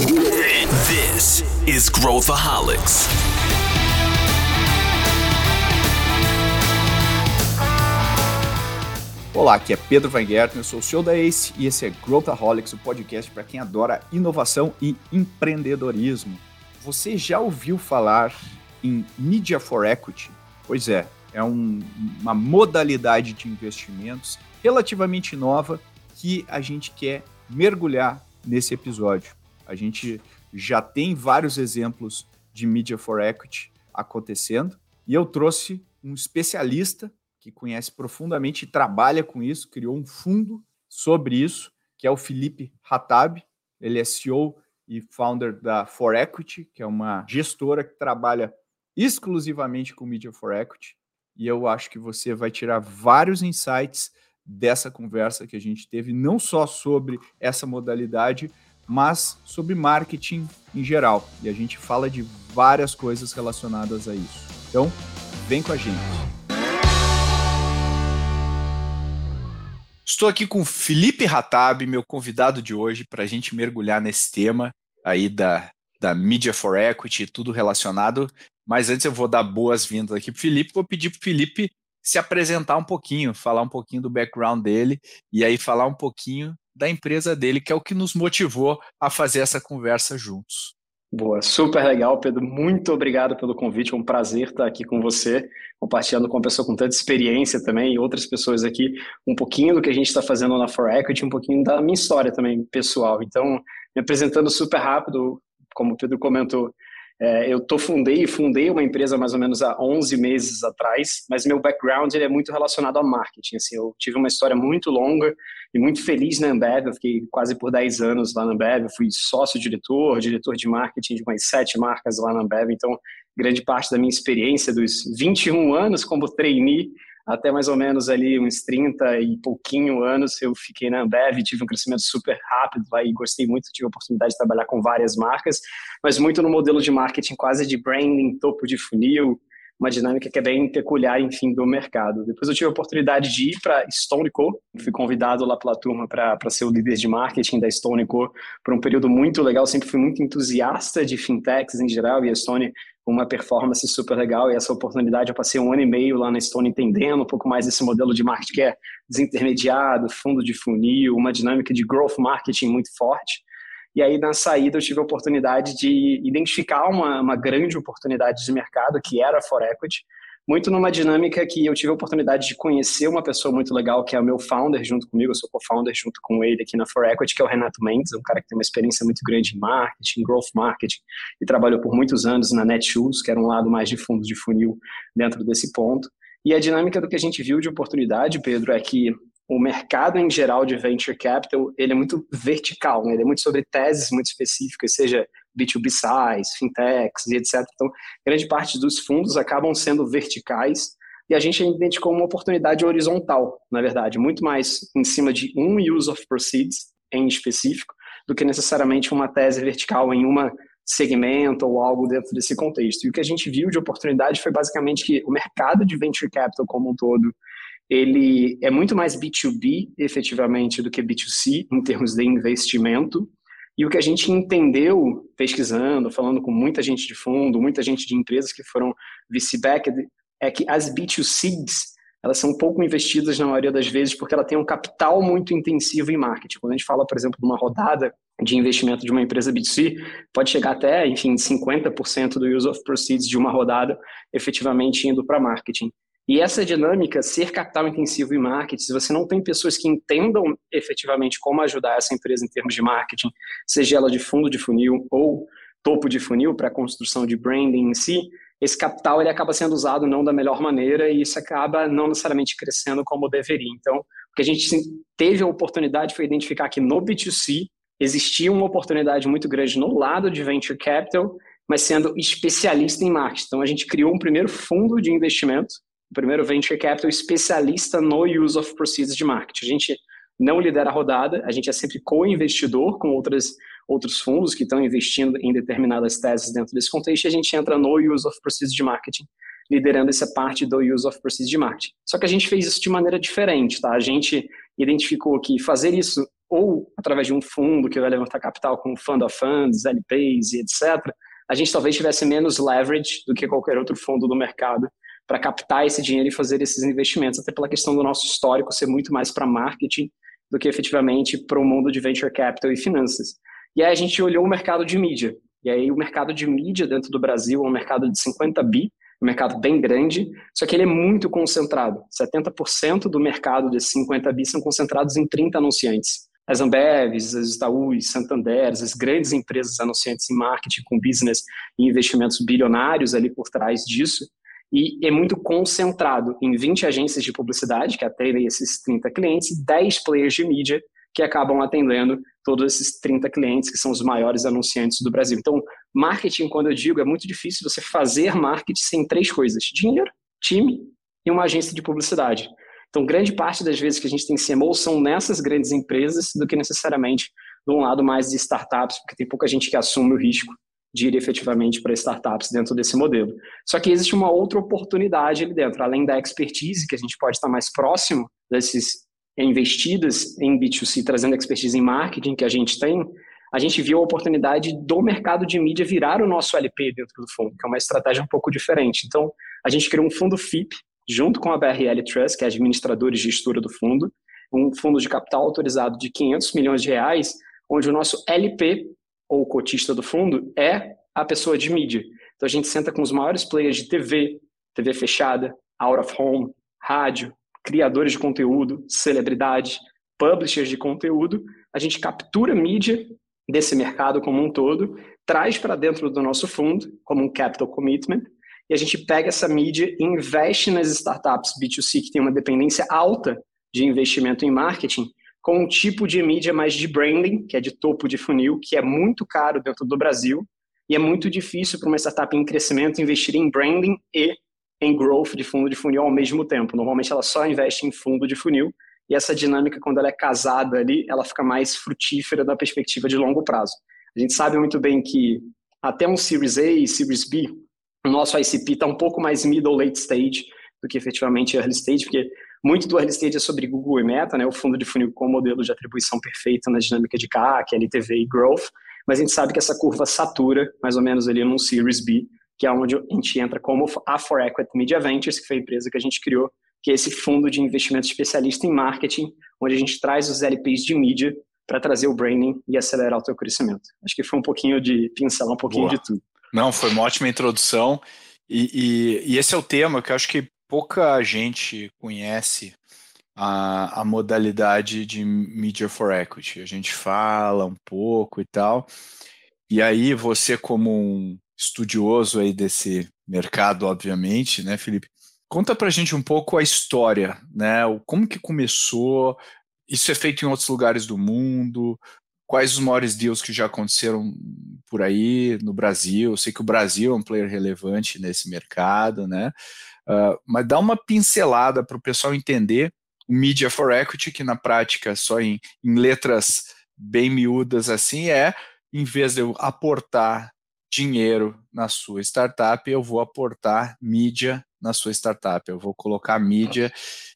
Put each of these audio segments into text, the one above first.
This is Growthaholics. Olá, aqui é Pedro Weingärtner, sou o CEO da ACE e esse é Growthaholics, o podcast para quem adora inovação e empreendedorismo. Você já ouviu falar em Media for Equity? Pois é, é um, uma modalidade de investimentos relativamente nova que a gente quer mergulhar nesse episódio. A gente já tem vários exemplos de Media for Equity acontecendo e eu trouxe um especialista que conhece profundamente e trabalha com isso, criou um fundo sobre isso, que é o Felipe Hatab. Ele é CEO e founder da For Equity, que é uma gestora que trabalha exclusivamente com Media for Equity. E eu acho que você vai tirar vários insights dessa conversa que a gente teve, não só sobre essa modalidade, mas sobre marketing em geral. E a gente fala de várias coisas relacionadas a isso. Então, vem com a gente. Estou aqui com Felipe Ratab, meu convidado de hoje, para a gente mergulhar nesse tema aí da, da Media for Equity, tudo relacionado. Mas antes eu vou dar boas-vindas aqui para o Felipe, vou pedir para o Felipe se apresentar um pouquinho, falar um pouquinho do background dele e aí falar um pouquinho da empresa dele, que é o que nos motivou a fazer essa conversa juntos. Boa, super legal, Pedro. Muito obrigado pelo convite. É um prazer estar aqui com você, compartilhando com uma pessoa com tanta experiência também e outras pessoas aqui, um pouquinho do que a gente está fazendo na For Equity, um pouquinho da minha história também pessoal. Então, me apresentando super rápido, como o Pedro comentou, é, eu tô fundei fundei uma empresa mais ou menos há 11 meses atrás, mas meu background ele é muito relacionado ao marketing. Assim, eu tive uma história muito longa e muito feliz na Ambev. Eu fiquei quase por 10 anos lá na Ambev. Eu fui sócio-diretor, diretor de marketing de umas sete marcas lá na Ambev. Então, grande parte da minha experiência dos 21 anos como trainee até mais ou menos ali uns 30 e pouquinho anos eu fiquei na Ambev, tive um crescimento super rápido lá e gostei muito, tive a oportunidade de trabalhar com várias marcas, mas muito no modelo de marketing quase de branding, topo de funil, uma dinâmica que é bem peculiar, enfim, do mercado. Depois eu tive a oportunidade de ir para Stone Co. Fui convidado lá pela turma para ser o líder de marketing da Stone Co. por um período muito legal. Sempre fui muito entusiasta de fintechs em geral e a Stone uma performance super legal e essa oportunidade eu passei um ano e meio lá na Stone entendendo um pouco mais esse modelo de marketing que é desintermediado, fundo de funil, uma dinâmica de growth marketing muito forte. E aí na saída eu tive a oportunidade de identificar uma, uma grande oportunidade de mercado que era a For Equity, muito numa dinâmica que eu tive a oportunidade de conhecer uma pessoa muito legal, que é o meu founder junto comigo, eu sou co-founder junto com ele aqui na For Equity, que é o Renato Mendes, um cara que tem uma experiência muito grande em marketing, growth marketing, e trabalhou por muitos anos na Netshoes, que era um lado mais de fundos de funil dentro desse ponto. E a dinâmica do que a gente viu de oportunidade, Pedro, é que o mercado em geral de venture capital, ele é muito vertical, né? ele é muito sobre teses muito específicas, seja B2B SaaS, fintechs e etc. Então, grande parte dos fundos acabam sendo verticais e a gente identificou uma oportunidade horizontal, na verdade, muito mais em cima de um use of proceeds em específico do que necessariamente uma tese vertical em uma segmento ou algo dentro desse contexto. E o que a gente viu de oportunidade foi basicamente que o mercado de venture capital como um todo, ele é muito mais B2B efetivamente do que B2C em termos de investimento. E o que a gente entendeu pesquisando, falando com muita gente de fundo, muita gente de empresas que foram VC-backed, é que as B2Cs, elas são pouco investidas na maioria das vezes porque ela tem um capital muito intensivo em marketing. Quando a gente fala, por exemplo, de uma rodada de investimento de uma empresa B2C, pode chegar até, enfim, 50% do use of proceeds de uma rodada efetivamente indo para marketing. E essa dinâmica, ser capital intensivo em marketing, se você não tem pessoas que entendam efetivamente como ajudar essa empresa em termos de marketing, seja ela de fundo de funil ou topo de funil para a construção de branding em si, esse capital ele acaba sendo usado não da melhor maneira e isso acaba não necessariamente crescendo como deveria. Então, o que a gente teve a oportunidade foi identificar que no B2C existia uma oportunidade muito grande no lado de venture capital, mas sendo especialista em marketing. Então, a gente criou um primeiro fundo de investimento o primeiro venture capital especialista no use of proceeds de marketing. A gente não lidera a rodada, a gente é sempre co-investidor com outras, outros fundos que estão investindo em determinadas teses dentro desse contexto e a gente entra no use of proceeds de marketing, liderando essa parte do use of proceeds de marketing. Só que a gente fez isso de maneira diferente, tá? A gente identificou que fazer isso ou através de um fundo que vai levantar capital com fund of funds, LPs e etc., a gente talvez tivesse menos leverage do que qualquer outro fundo do mercado para captar esse dinheiro e fazer esses investimentos, até pela questão do nosso histórico ser muito mais para marketing do que efetivamente para o mundo de venture capital e finanças. E aí a gente olhou o mercado de mídia. E aí o mercado de mídia dentro do Brasil é um mercado de 50 bi, um mercado bem grande, só que ele é muito concentrado. 70% do mercado desses 50 bi são concentrados em 30 anunciantes. As Ambevs, as Itaús, Santander, as grandes empresas anunciantes em marketing com business e investimentos bilionários ali por trás disso, e é muito concentrado em 20 agências de publicidade, que atendem esses 30 clientes, e 10 players de mídia, que acabam atendendo todos esses 30 clientes, que são os maiores anunciantes do Brasil. Então, marketing, quando eu digo, é muito difícil você fazer marketing sem três coisas: dinheiro, time e uma agência de publicidade. Então, grande parte das vezes que a gente tem CMO são nessas grandes empresas do que necessariamente de um lado mais de startups, porque tem pouca gente que assume o risco de ir efetivamente para startups dentro desse modelo. Só que existe uma outra oportunidade ali dentro, além da expertise, que a gente pode estar mais próximo desses investidas em B2C, trazendo expertise em marketing que a gente tem, a gente viu a oportunidade do mercado de mídia virar o nosso LP dentro do fundo, que é uma estratégia um pouco diferente. Então, a gente criou um fundo FIP, junto com a BRL Trust, que é administradora e gestora do fundo, um fundo de capital autorizado de 500 milhões de reais, onde o nosso LP ou cotista do fundo é a pessoa de mídia. Então a gente senta com os maiores players de TV, TV fechada, out of home, rádio, criadores de conteúdo, celebridades, publishers de conteúdo, a gente captura mídia desse mercado como um todo, traz para dentro do nosso fundo como um capital commitment e a gente pega essa mídia e investe nas startups B2C que tem uma dependência alta de investimento em marketing com um tipo de mídia mais de branding, que é de topo de funil, que é muito caro dentro do Brasil e é muito difícil para uma startup em crescimento investir em branding e em growth de fundo de funil ao mesmo tempo. Normalmente ela só investe em fundo de funil e essa dinâmica, quando ela é casada ali, ela fica mais frutífera da perspectiva de longo prazo. A gente sabe muito bem que até um Series A e Series B, o nosso ICP está um pouco mais middle late stage do que efetivamente early stage, porque muito do early stage é sobre Google e Meta, né, o fundo de funil com modelo de atribuição perfeita na dinâmica de CAC, LTV e Growth, mas a gente sabe que essa curva satura mais ou menos ali num Series B, que é onde a gente entra como a For Equity Media Ventures, que foi a empresa que a gente criou, que é esse fundo de investimento especialista em marketing, onde a gente traz os LPs de mídia para trazer o branding e acelerar o teu crescimento. Acho que foi um pouquinho de pincelar um pouquinho Boa. de tudo. Não, foi uma ótima introdução. E, e, e, esse é o tema que eu acho que pouca gente conhece a, a modalidade de Media for Equity. A gente fala um pouco e tal. E aí, você, como um estudioso aí desse mercado, obviamente, né, Felipe? Conta pra gente um pouco a história, né? Como que começou? Isso é feito em outros lugares do mundo? Quais os maiores deals que já aconteceram por aí no Brasil? Eu sei que o Brasil é um player relevante nesse mercado, né? Uh, mas dá uma pincelada para o pessoal entender o Media for Equity, que na prática, só em, em letras bem miúdas assim, é em vez de eu aportar dinheiro na sua startup, eu vou aportar mídia na sua startup. Eu vou colocar mídia,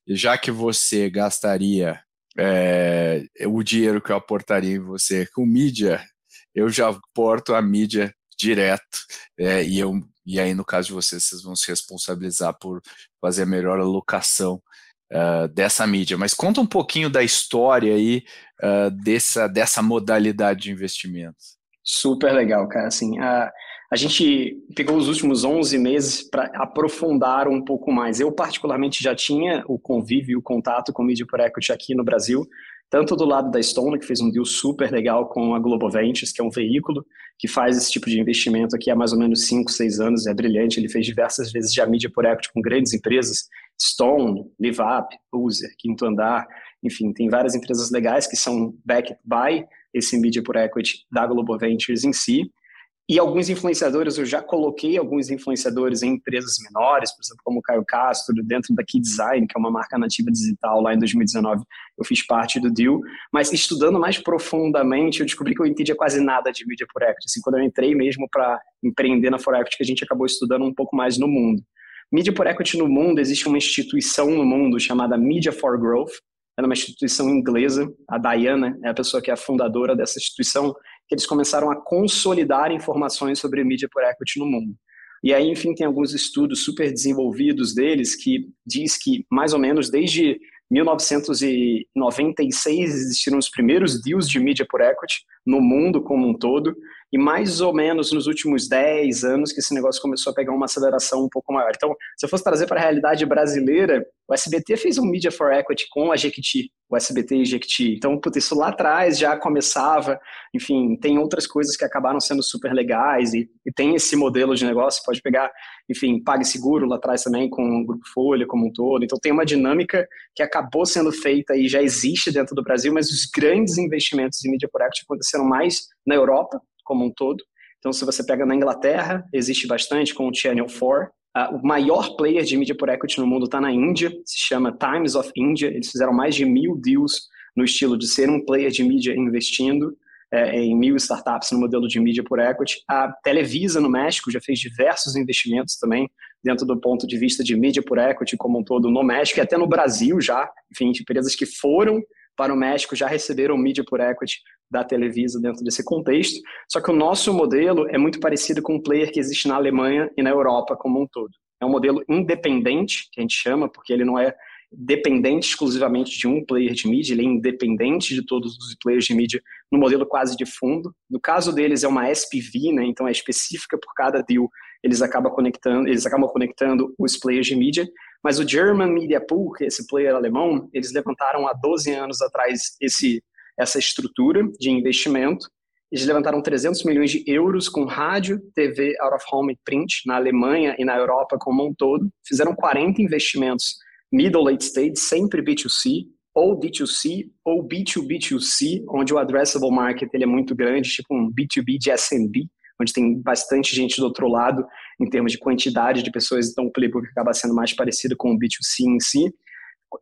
já que você gastaria é, o dinheiro que eu aportaria em você com mídia, eu já aporto a mídia direto é, e eu e aí, no caso de vocês, vocês vão se responsabilizar por fazer a melhor alocação uh, dessa mídia. Mas conta um pouquinho da história aí uh, dessa, dessa modalidade de investimentos. Super legal, cara. Assim, a, a gente pegou os últimos 11 meses para aprofundar um pouco mais. Eu, particularmente, já tinha o convívio e o contato com o Media por Equity aqui no Brasil, tanto do lado da Stone, que fez um deal super legal com a Global Ventures, que é um veículo que faz esse tipo de investimento aqui há mais ou menos 5, 6 anos, é brilhante, ele fez diversas vezes já mídia por equity com grandes empresas, Stone, LiveUp, User, Quinto Andar, enfim, tem várias empresas legais que são backed by esse mídia por equity da Global Ventures em si, e alguns influenciadores, eu já coloquei alguns influenciadores em empresas menores, por exemplo, como o Caio Castro, dentro da Key Design, que é uma marca nativa digital, lá em 2019 eu fiz parte do deal, mas estudando mais profundamente, eu descobri que eu entendia quase nada de mídia por equity, assim, quando eu entrei mesmo para empreender na For Equity, que a gente acabou estudando um pouco mais no mundo. Mídia por equity no mundo, existe uma instituição no mundo chamada Media for Growth, é uma instituição inglesa, a Diana é a pessoa que é a fundadora dessa instituição, que eles começaram a consolidar informações sobre mídia por equity no mundo. E aí, enfim, tem alguns estudos super desenvolvidos deles que diz que mais ou menos desde 1996 existiram os primeiros deals de mídia por equity no mundo como um todo, e mais ou menos nos últimos 10 anos que esse negócio começou a pegar uma aceleração um pouco maior. Então, se eu fosse trazer para a realidade brasileira, o SBT fez um Media for Equity com a Jequiti, o SBT e Jequiti. Então, putz, isso lá atrás já começava, enfim, tem outras coisas que acabaram sendo super legais e, e tem esse modelo de negócio, pode pegar, enfim, PagSeguro lá atrás também com o Grupo Folha como um todo. Então, tem uma dinâmica que acabou sendo feita e já existe dentro do Brasil, mas os grandes investimentos em Media for Equity aconteceram mais na Europa, como um todo. Então, se você pega na Inglaterra, existe bastante com o Channel 4. Uh, o maior player de mídia por equity no mundo está na Índia, se chama Times of India. Eles fizeram mais de mil deals no estilo de ser um player de mídia investindo é, em mil startups no modelo de mídia por equity. A Televisa no México já fez diversos investimentos também dentro do ponto de vista de mídia por equity como um todo no México e até no Brasil já, enfim, empresas que foram para o México já receberam mídia por equity da Televisa dentro desse contexto. Só que o nosso modelo é muito parecido com o player que existe na Alemanha e na Europa como um todo. É um modelo independente, que a gente chama, porque ele não é dependente exclusivamente de um player de mídia, ele é independente de todos os players de mídia no modelo quase de fundo. No caso deles é uma SPV, né, então é específica por cada deal, eles acabam conectando, eles acabam conectando os players de mídia, mas o German Media Pool, que é esse player alemão, eles levantaram há 12 anos atrás esse essa estrutura de investimento. Eles levantaram 300 milhões de euros com rádio, TV, out of home e print na Alemanha e na Europa como um todo. Fizeram 40 investimentos middle late stage, sempre B2C, ou D2C, ou B2B2C, onde o addressable market ele é muito grande, tipo um B2B de SMB, onde tem bastante gente do outro lado em termos de quantidade de pessoas, então o playbook acaba sendo mais parecido com o B2C em si.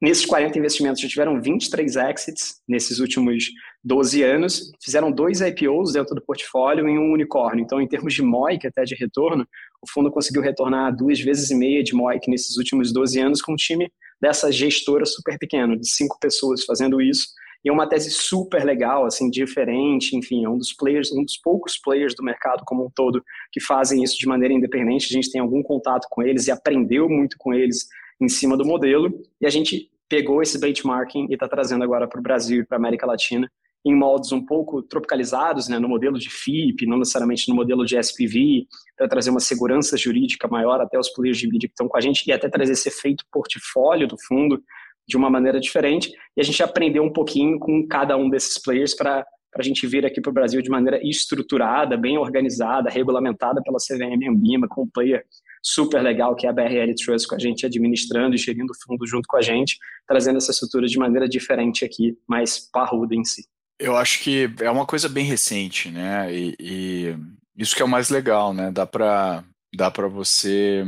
Nesses 40 investimentos já tiveram 23 exits nesses últimos 12 anos, fizeram dois IPOs dentro do portfólio e um unicórnio. Então, em termos de MOIC, até de retorno, o fundo conseguiu retornar duas vezes e meia de MOIC nesses últimos 12 anos com um time dessa gestora super pequeno, de cinco pessoas fazendo isso. E é uma tese super legal, assim, diferente, enfim, é um dos players, um dos poucos players do mercado como um todo que fazem isso de maneira independente. A gente tem algum contato com eles e aprendeu muito com eles em cima do modelo, e a gente pegou esse benchmarking e está trazendo agora para o Brasil e para a América Latina em modos um pouco tropicalizados, né, no modelo de FIP, não necessariamente no modelo de SPV, para trazer uma segurança jurídica maior até os players de mídia que estão com a gente e até trazer esse efeito portfólio do fundo de uma maneira diferente. E a gente aprendeu um pouquinho com cada um desses players para a gente vir aqui para o Brasil de maneira estruturada, bem organizada, regulamentada pela CVM Ambima, com um player super legal, que é a BRL Trust, com a gente administrando e gerindo o fundo junto com a gente, trazendo essa estrutura de maneira diferente aqui, mais parruda em si. Eu acho que é uma coisa bem recente, né? E, e isso que é o mais legal, né? Dá para dá para você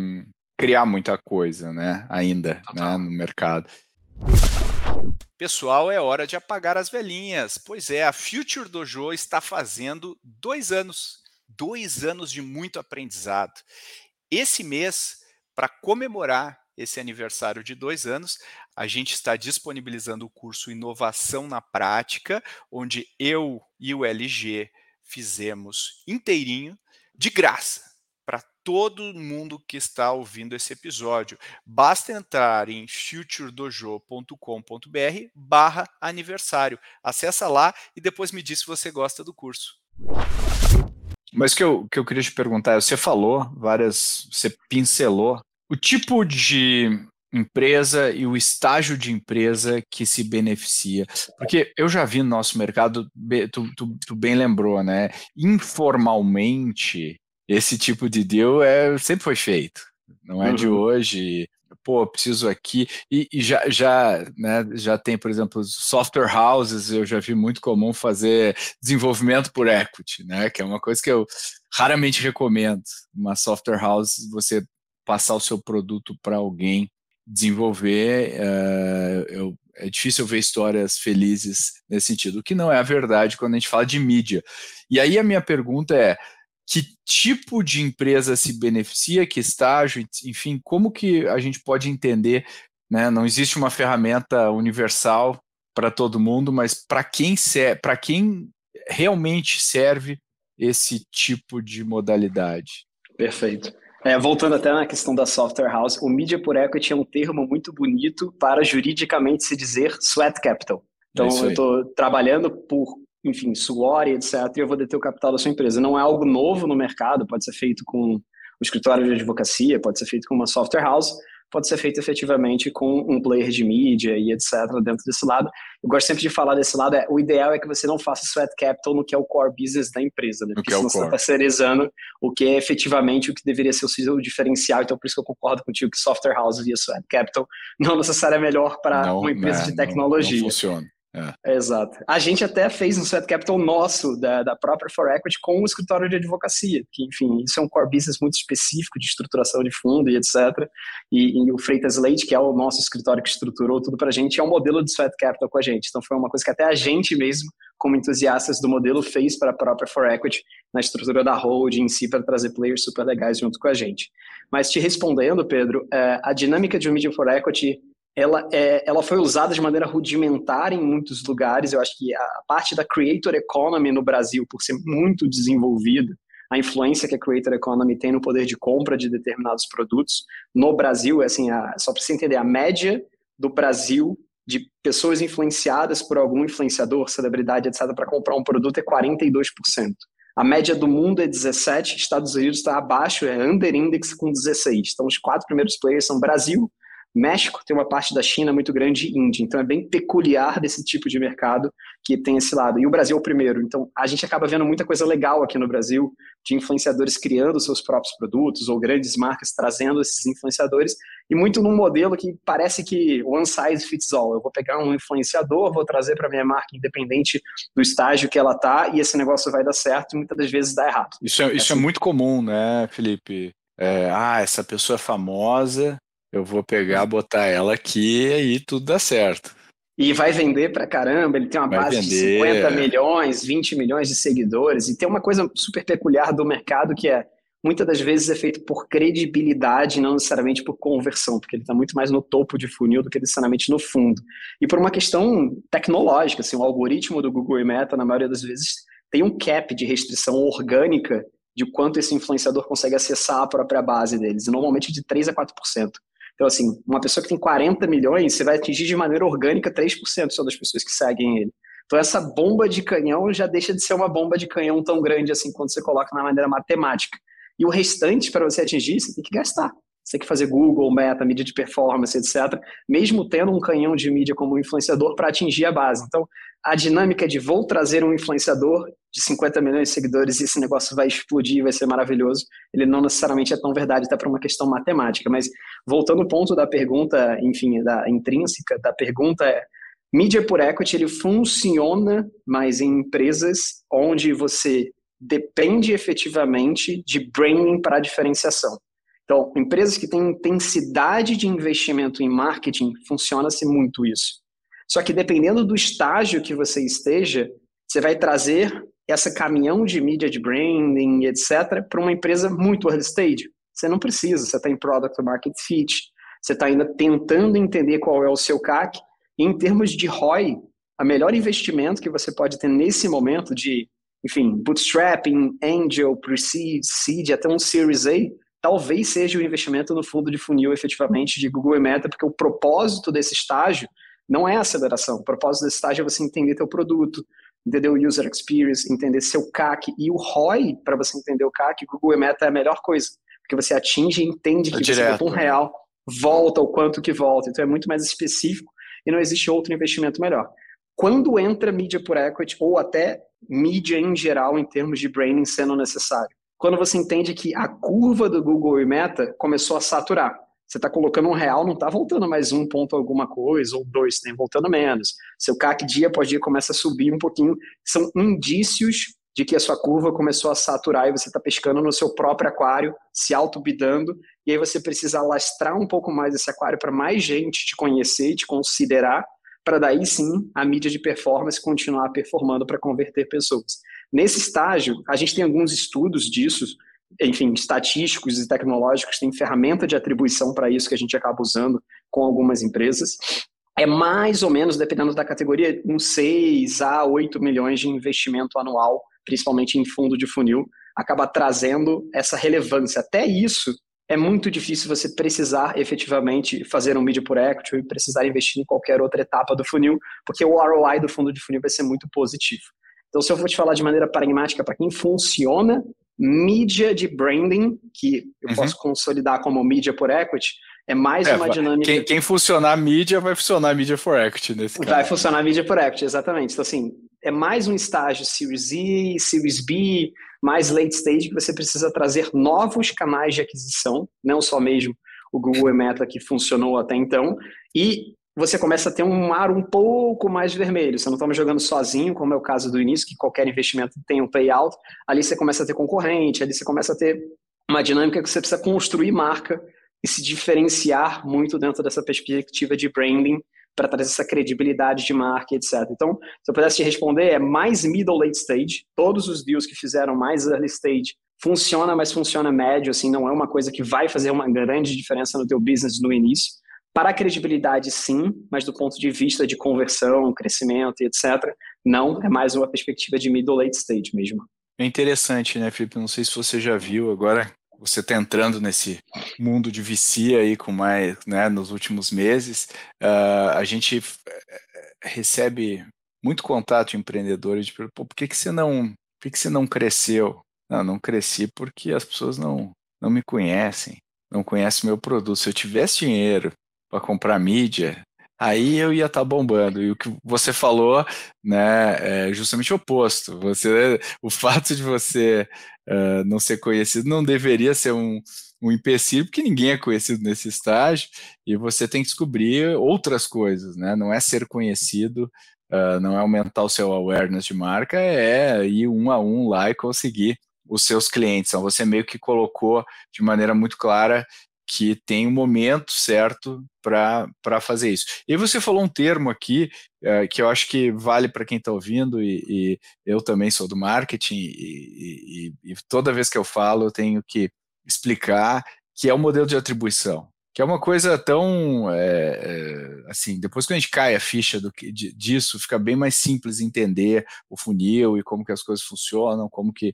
criar muita coisa, né? Ainda né? no mercado. Pessoal, é hora de apagar as velhinhas. Pois é, a Future Dojo está fazendo dois anos. Dois anos de muito aprendizado. Esse mês, para comemorar esse aniversário de dois anos, a gente está disponibilizando o curso Inovação na Prática, onde eu e o LG fizemos inteirinho, de graça, para todo mundo que está ouvindo esse episódio. Basta entrar em futuredojo.com.br barra aniversário. Acessa lá e depois me diz se você gosta do curso. Mas o que eu, que eu queria te perguntar, você falou várias, você pincelou o tipo de empresa e o estágio de empresa que se beneficia. Porque eu já vi no nosso mercado, tu, tu, tu bem lembrou, né? Informalmente, esse tipo de deal é, sempre foi feito. Não é uhum. de hoje pô, preciso aqui. E, e, já, já, né, já tem, por exemplo, software houses, eu já vi muito comum fazer desenvolvimento por equity, né? Que é uma coisa que eu raramente recomendo. Uma software house, você passar o seu produto para alguém desenvolver, uh, eu, é difícil ver histórias felizes nesse sentido, o que não é a verdade quando a gente fala de mídia. E aí a minha pergunta é, que tipo de empresa se beneficia, que estágio, enfim, como que a gente pode entender, né? Não existe uma ferramenta universal para todo mundo, mas para quem, para quem realmente serve esse tipo de modalidade? Perfeito. É, voltando até na questão da software house, o media por equity é um termo muito bonito para juridicamente se dizer sweat capital. Então, é eu estou trabalhando por, enfim, suor e etc., e eu vou deter o capital da sua empresa. Não é algo novo no mercado, pode ser feito com o escritório de advocacia, pode ser feito com uma software house, pode ser feito efetivamente com um player de mídia e etc. dentro desse lado. Eu gosto sempre de falar desse lado, é, o ideal é que você não faça sweat capital no que é o core business da empresa, né? porque é senão você está terceirizando o que é efetivamente o que deveria ser o seu diferencial, então por isso que eu concordo contigo que software house via sweat capital não necessariamente é melhor para uma empresa né, de tecnologia. Não, não funciona. É. Exato. A gente até fez um sweat capital nosso, da, da própria For Equity, com um escritório de advocacia, que, enfim, isso é um core business muito específico de estruturação de fundo e etc. E, e o Freitas Leite, que é o nosso escritório que estruturou tudo para a gente, é um modelo de sweat capital com a gente. Então foi uma coisa que até a gente mesmo, como entusiastas do modelo, fez para a própria For Equity, na estrutura da holding em si, para trazer players super legais junto com a gente. Mas te respondendo, Pedro, é, a dinâmica de um Media for Equity ela, é, ela foi usada de maneira rudimentar em muitos lugares. Eu acho que a parte da creator economy no Brasil, por ser muito desenvolvida, a influência que a creator economy tem no poder de compra de determinados produtos no Brasil, é assim, a, só para você entender, a média do Brasil de pessoas influenciadas por algum influenciador, celebridade, etc., para comprar um produto é 42%. A média do mundo é 17, Estados Unidos está abaixo, é under index com 16. Então, os quatro primeiros players são Brasil, México tem uma parte da China muito grande e Índia, então é bem peculiar desse tipo de mercado que tem esse lado. E o Brasil é o primeiro, então a gente acaba vendo muita coisa legal aqui no Brasil, de influenciadores criando seus próprios produtos ou grandes marcas trazendo esses influenciadores, e muito num modelo que parece que one size fits all. Eu vou pegar um influenciador, vou trazer para minha marca independente do estágio que ela tá, e esse negócio vai dar certo e muitas das vezes dá errado. Isso é, isso é, assim. é muito comum, né, Felipe? É, ah, essa pessoa é famosa, eu vou pegar, botar ela aqui e aí tudo dá certo. E vai vender pra caramba, ele tem uma vai base vender. de 50 milhões, 20 milhões de seguidores, e tem uma coisa super peculiar do mercado que é, muitas das vezes é feito por credibilidade, não necessariamente por conversão, porque ele está muito mais no topo de funil do que necessariamente no fundo. E por uma questão tecnológica, assim, o algoritmo do Google e Meta, na maioria das vezes, tem um cap de restrição orgânica de quanto esse influenciador consegue acessar a própria base deles, e normalmente de 3 a 4%. Então, assim, uma pessoa que tem 40 milhões, você vai atingir de maneira orgânica 3% só das pessoas que seguem ele. Então, essa bomba de canhão já deixa de ser uma bomba de canhão tão grande assim quando você coloca na maneira matemática. E o restante, para você atingir, você tem que gastar. Você tem que fazer Google, Meta, mídia de performance, etc., mesmo tendo um canhão de mídia como influenciador para atingir a base. Então, a dinâmica de vou trazer um influenciador de 50 milhões de seguidores e esse negócio vai explodir, vai ser maravilhoso, ele não necessariamente é tão verdade, até para uma questão matemática. Mas, voltando ao ponto da pergunta, enfim, da intrínseca, da pergunta é, mídia por equity, ele funciona mais em empresas onde você depende efetivamente de branding para diferenciação. Então, empresas que têm intensidade de investimento em marketing, funciona-se muito isso. Só que dependendo do estágio que você esteja, você vai trazer essa caminhão de mídia de branding, etc., para uma empresa muito early stage. Você não precisa, você está em product market fit, você está ainda tentando entender qual é o seu CAC. E em termos de ROI, a melhor investimento que você pode ter nesse momento de, enfim, bootstrapping, angel, pre-seed, seed, até um Series A, talvez seja o investimento no fundo de funil efetivamente de Google e Meta, porque o propósito desse estágio não é aceleração. O propósito desse estágio é você entender teu produto, entender o user experience, entender seu CAC e o ROI para você entender o CAC, Google e Meta é a melhor coisa, porque você atinge e entende que direto, você um né? real volta o quanto que volta. Então é muito mais específico e não existe outro investimento melhor. Quando entra mídia por equity ou até mídia em geral em termos de branding sendo necessário? quando você entende que a curva do Google e Meta começou a saturar. Você está colocando um real, não está voltando mais um ponto alguma coisa, ou dois, tem voltando menos. Seu CAC dia após dia começa a subir um pouquinho. São indícios de que a sua curva começou a saturar e você está pescando no seu próprio aquário, se auto-bidando, e aí você precisa alastrar um pouco mais esse aquário para mais gente te conhecer e te considerar, para daí sim a mídia de performance continuar performando para converter pessoas. Nesse estágio, a gente tem alguns estudos disso, enfim, estatísticos e tecnológicos, tem ferramenta de atribuição para isso que a gente acaba usando com algumas empresas. é mais ou menos, dependendo da categoria, uns 6 a 8 milhões de investimento anual, principalmente em fundo de funil, acaba trazendo essa relevância. Até isso é muito difícil você precisar efetivamente fazer um media por equity e precisar investir em qualquer outra etapa do funil, porque o ROI do fundo de funil vai ser muito positivo. Então, se eu for te falar de maneira pragmática para quem funciona, mídia de branding, que eu uhum. posso consolidar como mídia por equity, é mais é, uma dinâmica. Quem, quem, funcionar mídia vai funcionar mídia for equity nesse caso. Vai funcionar mídia for equity, exatamente. Então, assim, é mais um estágio Series E, Series B, mais late stage que você precisa trazer novos canais de aquisição, não só mesmo o Google e Meta que funcionou até então, e você começa a ter um mar um pouco mais vermelho. Você não está jogando sozinho, como é o caso do início, que qualquer investimento tem um payout. Ali você começa a ter concorrente, ali você começa a ter uma dinâmica que você precisa construir marca e se diferenciar muito dentro dessa perspectiva de branding para trazer essa credibilidade de marca, etc. Então, se eu pudesse te responder, é mais middle late stage. Todos os deals que fizeram mais early stage funciona, mas funciona médio, assim, não é uma coisa que vai fazer uma grande diferença no teu business no início. Para a credibilidade, sim, mas do ponto de vista de conversão, crescimento e etc., não, é mais uma perspectiva de middle late stage mesmo. É interessante, né, Felipe? Não sei se você já viu agora, você está entrando nesse mundo de VC aí com mais, né, nos últimos meses, uh, a gente eh, recebe muito contato de empreendedores de por que, que você não, por que, que você não cresceu? Não, não cresci porque as pessoas não, não me conhecem, não conhecem meu produto. Se eu tivesse dinheiro para comprar mídia, aí eu ia estar tá bombando. E o que você falou, né, é justamente o oposto. Você, o fato de você uh, não ser conhecido não deveria ser um, um empecilho, porque ninguém é conhecido nesse estágio, e você tem que descobrir outras coisas, né? Não é ser conhecido, uh, não é aumentar o seu awareness de marca, é ir um a um lá e conseguir os seus clientes. Então, você meio que colocou de maneira muito clara que tem um momento certo para fazer isso. E você falou um termo aqui é, que eu acho que vale para quem está ouvindo, e, e, eu também sou do marketing, e, e, e, toda vez que eu falo eu tenho que explicar que é o modelo de atribuição. Que é uma coisa tão. É, assim, depois que a gente cai a ficha do que, disso, fica bem mais simples entender o funil e como que as coisas funcionam, como que.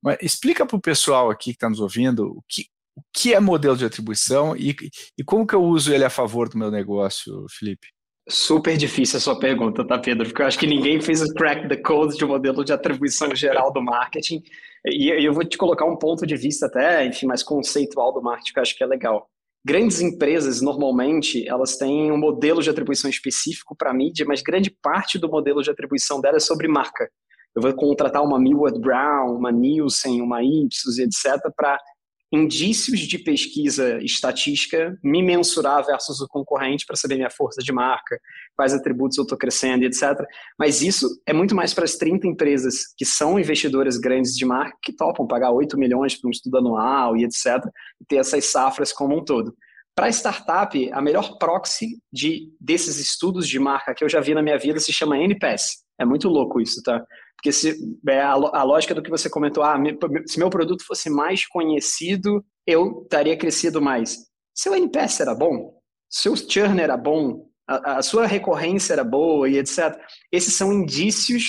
Mas explica para o pessoal aqui que está nos ouvindo o que, o que é modelo de atribuição e, e como que eu uso ele a favor do meu negócio, Felipe? Super difícil a sua pergunta, tá, Pedro? Porque eu acho que ninguém fez o crack the code de um modelo de atribuição geral do marketing. E eu vou te colocar um ponto de vista até, enfim, mais conceitual do marketing, que eu acho que é legal. Grandes empresas, normalmente, elas têm um modelo de atribuição específico para mídia, mas grande parte do modelo de atribuição dela é sobre marca. Eu vou contratar uma Millward Brown, uma Nielsen, uma Ipsos, etc., para indícios de pesquisa estatística, me mensurar versus o concorrente para saber minha força de marca, quais atributos eu estou crescendo, etc. Mas isso é muito mais para as 30 empresas que são investidoras grandes de marca que topam pagar 8 milhões para um estudo anual e etc. E ter essas safras como um todo. Para startup, a melhor proxy de, desses estudos de marca que eu já vi na minha vida se chama NPS. É muito louco isso, tá? Porque se, é a, a lógica do que você comentou, ah, se meu produto fosse mais conhecido, eu estaria crescido mais. Seu NPS era bom? Seu churn era bom? A, a sua recorrência era boa e etc. Esses são indícios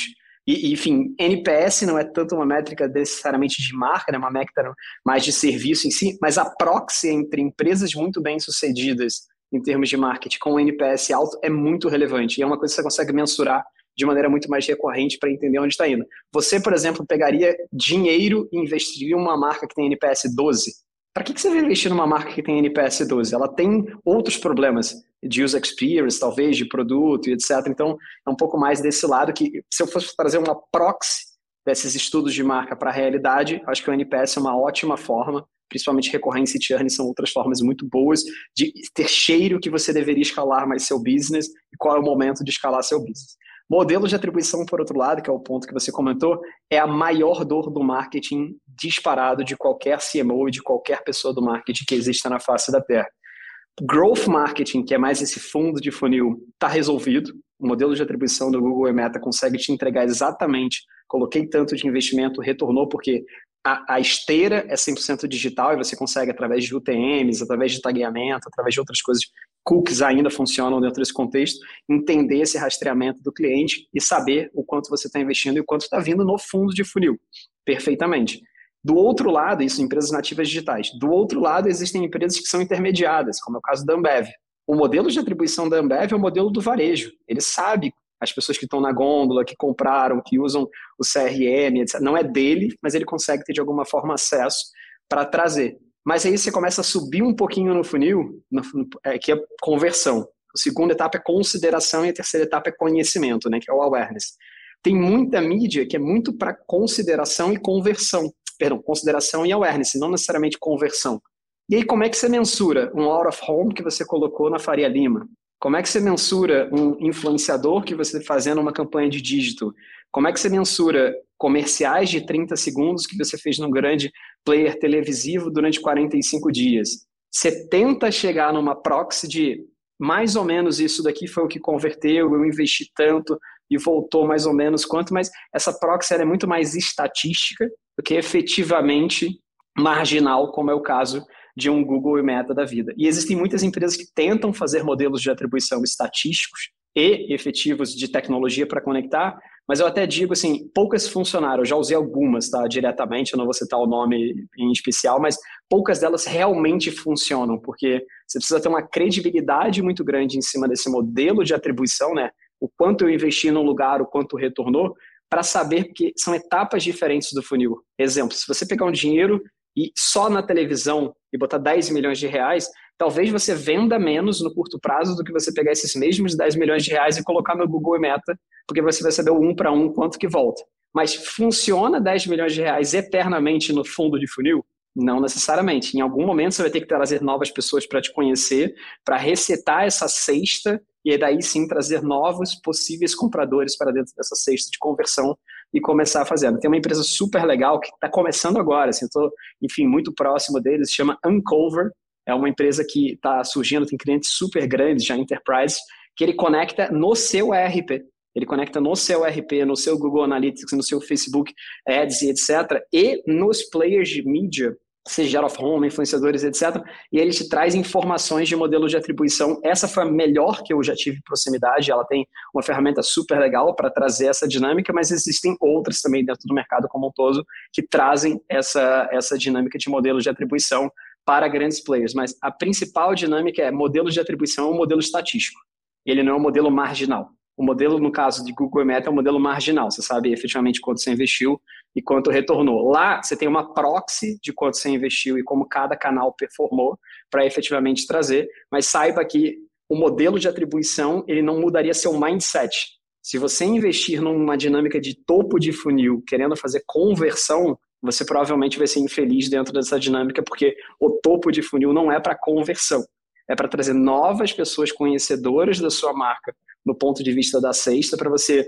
e, enfim, NPS não é tanto uma métrica necessariamente de marca, né, uma métrica mais de serviço em si, mas a proxy entre empresas muito bem sucedidas em termos de marketing com NPS alto é muito relevante e é uma coisa que você consegue mensurar de maneira muito mais recorrente para entender onde está indo. Você, por exemplo, pegaria dinheiro e investiria em uma marca que tem NPS 12. Para que, que você vai investir numa marca que tem NPS 12? Ela tem outros problemas de user experience, talvez, de produto e etc. Então, é um pouco mais desse lado que, se eu fosse trazer uma proxy desses estudos de marca para a realidade, acho que o NPS é uma ótima forma, principalmente recorrência e churn são outras formas muito boas de ter cheiro que você deveria escalar mais seu business e qual é o momento de escalar seu business. Modelo de atribuição, por outro lado, que é o ponto que você comentou, é a maior dor do marketing disparado de qualquer CMO e de qualquer pessoa do marketing que exista na face da Terra. Growth Marketing, que é mais esse fundo de funil, está resolvido. O modelo de atribuição do Google e Meta consegue te entregar exatamente, coloquei tanto de investimento, retornou, porque a, a esteira é 100% digital e você consegue, através de UTMs, através de tagueamento, através de outras coisas, cookies ainda funcionam dentro desse contexto, entender esse rastreamento do cliente e saber o quanto você está investindo e o quanto está vindo no fundo de funil. Perfeitamente. Do outro lado, isso empresas nativas digitais. Do outro lado, existem empresas que são intermediadas, como é o caso da Ambev. O modelo de atribuição da Ambev é o modelo do varejo. Ele sabe as pessoas que estão na gôndola, que compraram, que usam o CRM, etc. Não é dele, mas ele consegue ter de alguma forma acesso para trazer. Mas aí você começa a subir um pouquinho no funil, no, é, que é conversão. A segunda etapa é consideração e a terceira etapa é conhecimento, né, que é o awareness. Tem muita mídia que é muito para consideração e conversão. Perdão, consideração e awareness, não necessariamente conversão. E aí, como é que você mensura um out of home que você colocou na Faria Lima? Como é que você mensura um influenciador que você está fazendo uma campanha de dígito? Como é que você mensura comerciais de 30 segundos que você fez num grande player televisivo durante 45 dias? Você tenta chegar numa proxy de mais ou menos isso daqui foi o que converteu, eu investi tanto e voltou mais ou menos quanto, mas essa proxy é muito mais estatística do que efetivamente marginal, como é o caso de um Google e Meta da vida. E existem muitas empresas que tentam fazer modelos de atribuição estatísticos e efetivos de tecnologia para conectar, mas eu até digo assim, poucas funcionaram, eu já usei algumas, tá, diretamente, eu não vou citar o nome em especial, mas poucas delas realmente funcionam, porque você precisa ter uma credibilidade muito grande em cima desse modelo de atribuição, né, o quanto eu investi num lugar, o quanto retornou, para saber que são etapas diferentes do funil. Exemplo, se você pegar um dinheiro e só na televisão e botar 10 milhões de reais, talvez você venda menos no curto prazo do que você pegar esses mesmos 10 milhões de reais e colocar no Google e Meta, porque você vai saber o um para um quanto que volta. Mas funciona 10 milhões de reais eternamente no fundo de funil? Não necessariamente. Em algum momento você vai ter que trazer novas pessoas para te conhecer, para resetar essa cesta e daí sim trazer novos possíveis compradores para dentro dessa cesta de conversão e começar fazendo. Tem uma empresa super legal que está começando agora, assim, estou, enfim, muito próximo deles, chama Uncover, é uma empresa que está surgindo, tem clientes super grandes, já enterprise, que ele conecta no seu ERP. Ele conecta no seu ERP, no seu Google Analytics, no seu Facebook Ads etc. E nos players de mídia seja of home, influenciadores, etc. E ele te traz informações de modelo de atribuição. Essa foi a melhor que eu já tive proximidade. Ela tem uma ferramenta super legal para trazer essa dinâmica, mas existem outras também dentro do mercado como um todo que trazem essa, essa dinâmica de modelo de atribuição para grandes players. Mas a principal dinâmica é modelo de atribuição é um modelo estatístico. Ele não é um modelo marginal. O modelo, no caso de Google e Meta, é um modelo marginal. Você sabe efetivamente quanto você investiu e quanto retornou. Lá, você tem uma proxy de quanto você investiu e como cada canal performou para efetivamente trazer. Mas saiba que o modelo de atribuição ele não mudaria seu mindset. Se você investir numa dinâmica de topo de funil, querendo fazer conversão, você provavelmente vai ser infeliz dentro dessa dinâmica, porque o topo de funil não é para conversão, é para trazer novas pessoas conhecedoras da sua marca no ponto de vista da sexta, para você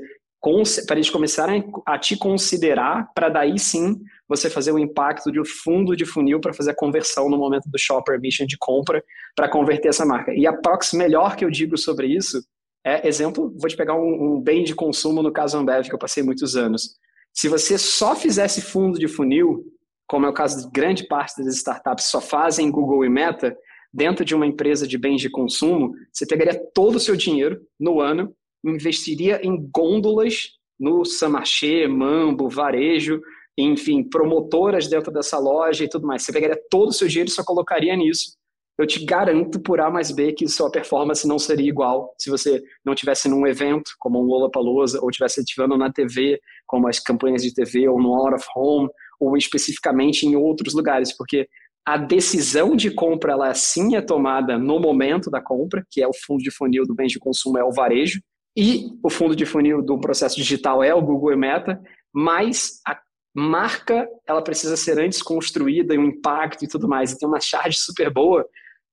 para eles começarem a te considerar, para daí sim você fazer o impacto de um fundo de funil para fazer a conversão no momento do shopper mission de compra para converter essa marca. E a prox melhor que eu digo sobre isso é, exemplo, vou te pegar um, um bem de consumo no caso Ambev, que eu passei muitos anos. Se você só fizesse fundo de funil, como é o caso de grande parte das startups só fazem Google e Meta, dentro de uma empresa de bens de consumo, você pegaria todo o seu dinheiro no ano, investiria em gôndolas no Samarché, Mambo, Varejo, enfim, promotoras dentro dessa loja e tudo mais. Você pegaria todo o seu dinheiro e só colocaria nisso. Eu te garanto por A mais B que sua performance não seria igual se você não tivesse num evento como um Lollapalooza ou tivesse ativando na TV, como as campanhas de TV ou no Out of Home ou especificamente em outros lugares, porque a decisão de compra, ela sim é tomada no momento da compra, que é o fundo de funil do bens de consumo, é o varejo, e o fundo de funil do processo digital é o Google e Meta, mas a marca, ela precisa ser antes construída e o um impacto e tudo mais. E tem uma charge super boa,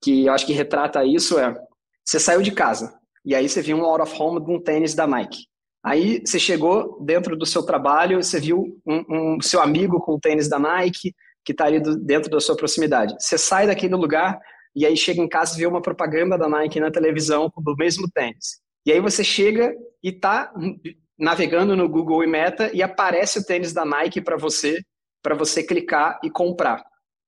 que eu acho que retrata isso, é, você saiu de casa, e aí você viu um out of home de um tênis da Nike. Aí você chegou dentro do seu trabalho, você viu um, um seu amigo com o tênis da Nike, que está ali do, dentro da sua proximidade. Você sai daquele lugar e aí chega em casa e vê uma propaganda da Nike na televisão do mesmo tênis. E aí você chega e está navegando no Google e Meta e aparece o tênis da Nike para você, para você clicar e comprar.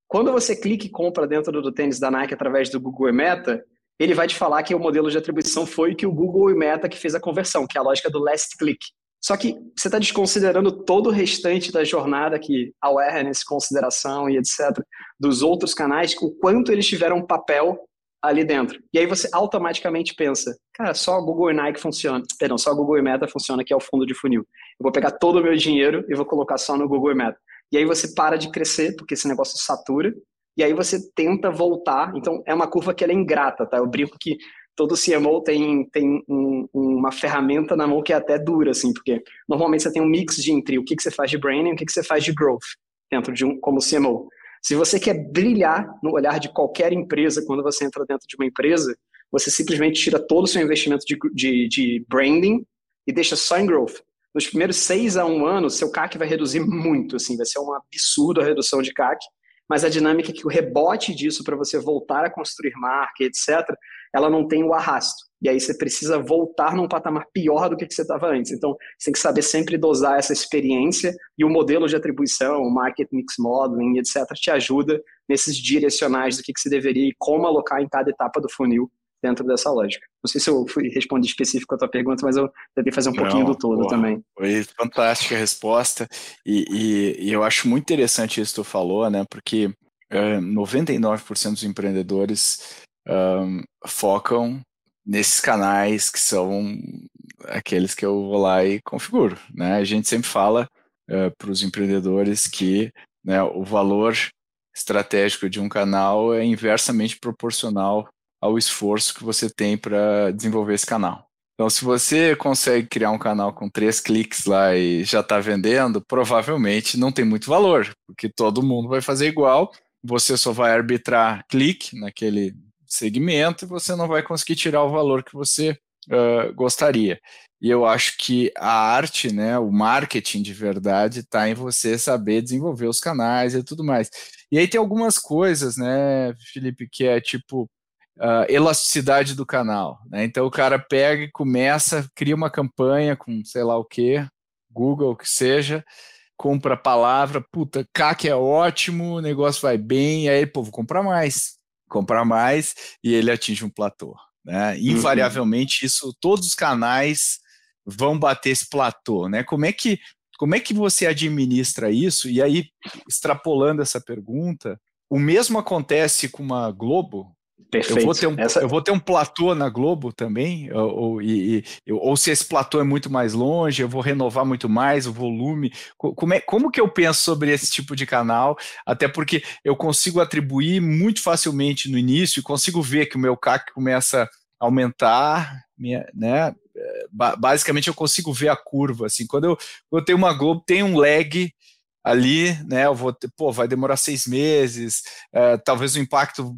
Quando você clica e compra dentro do tênis da Nike através do Google e Meta, ele vai te falar que o modelo de atribuição foi que o Google e Meta que fez a conversão, que é a lógica do last click. Só que você está desconsiderando todo o restante da jornada que awareness, consideração e etc. dos outros canais, o quanto eles tiveram papel ali dentro. E aí você automaticamente pensa, cara, só Google e Nike funciona. Perdão, só Google e Meta funciona, que é o fundo de funil. Eu vou pegar todo o meu dinheiro e vou colocar só no Google e Meta. E aí você para de crescer, porque esse negócio satura, e aí você tenta voltar. Então, é uma curva que é ingrata, tá? Eu brinco que todo CMO tem, tem um, uma ferramenta na mão que é até dura, assim, porque normalmente você tem um mix de entre o que, que você faz de branding e o que, que você faz de growth dentro de um, como CMO. Se você quer brilhar no olhar de qualquer empresa quando você entra dentro de uma empresa, você simplesmente tira todo o seu investimento de, de, de branding e deixa só em growth. Nos primeiros seis a um ano, seu CAC vai reduzir muito, assim, vai ser um absurdo a redução de CAC, mas a dinâmica é que o rebote disso para você voltar a construir marca, etc., ela não tem o arrasto. E aí você precisa voltar num patamar pior do que, você estava antes. Então, você tem que saber sempre dosar essa experiência e o modelo de atribuição, o market mix modeling, etc., te ajuda nesses direcionais do que, que você deveria e como alocar em cada etapa do funil dentro dessa lógica. Não sei se eu fui respondi específico a tua pergunta, mas eu tentei fazer um Não, pouquinho do todo boa. também. Foi fantástica a resposta e, e, e, eu acho muito interessante isso que tu falou, né? Porque uh, 99% dos empreendedores um, focam nesses canais que são aqueles que eu vou lá e configuro, né? A gente sempre fala uh, para os empreendedores que né, o valor estratégico de um canal é inversamente proporcional ao esforço que você tem para desenvolver esse canal. Então, se você consegue criar um canal com três cliques lá e já está vendendo, provavelmente não tem muito valor, porque todo mundo vai fazer igual, você só vai arbitrar clique naquele segmento e você não vai conseguir tirar o valor que você uh, gostaria. E eu acho que a arte, né, o marketing de verdade, está em você saber desenvolver os canais e tudo mais. E aí tem algumas coisas, né, Felipe, que é tipo uh, elasticidade do canal. Né? Então o cara pega e começa, cria uma campanha com sei lá o que, Google, que seja, compra a palavra, puta, CAC é ótimo, o negócio vai bem, e aí, pô, vou comprar mais, comprar mais, e ele atinge um platô. Né? Uhum. Invariavelmente, isso, todos os canais vão bater esse platô, né? Como é que como é que você administra isso? E aí, extrapolando essa pergunta, o mesmo acontece com uma Globo, Perfeito. Eu vou ter um, Essa... eu vou ter um platô na Globo também, ou, ou, e, ou se esse platô é muito mais longe, eu vou renovar muito mais o volume. Como, é, como que eu penso sobre esse tipo de canal? Até porque eu consigo atribuir muito facilmente no início, consigo ver que o meu CAC começa a aumentar, minha, né? Basicamente eu consigo ver a curva. Assim, quando eu, eu tenho uma Globo, tem um lag ali, né? Eu vou ter, pô, vai demorar seis meses, é, talvez o impacto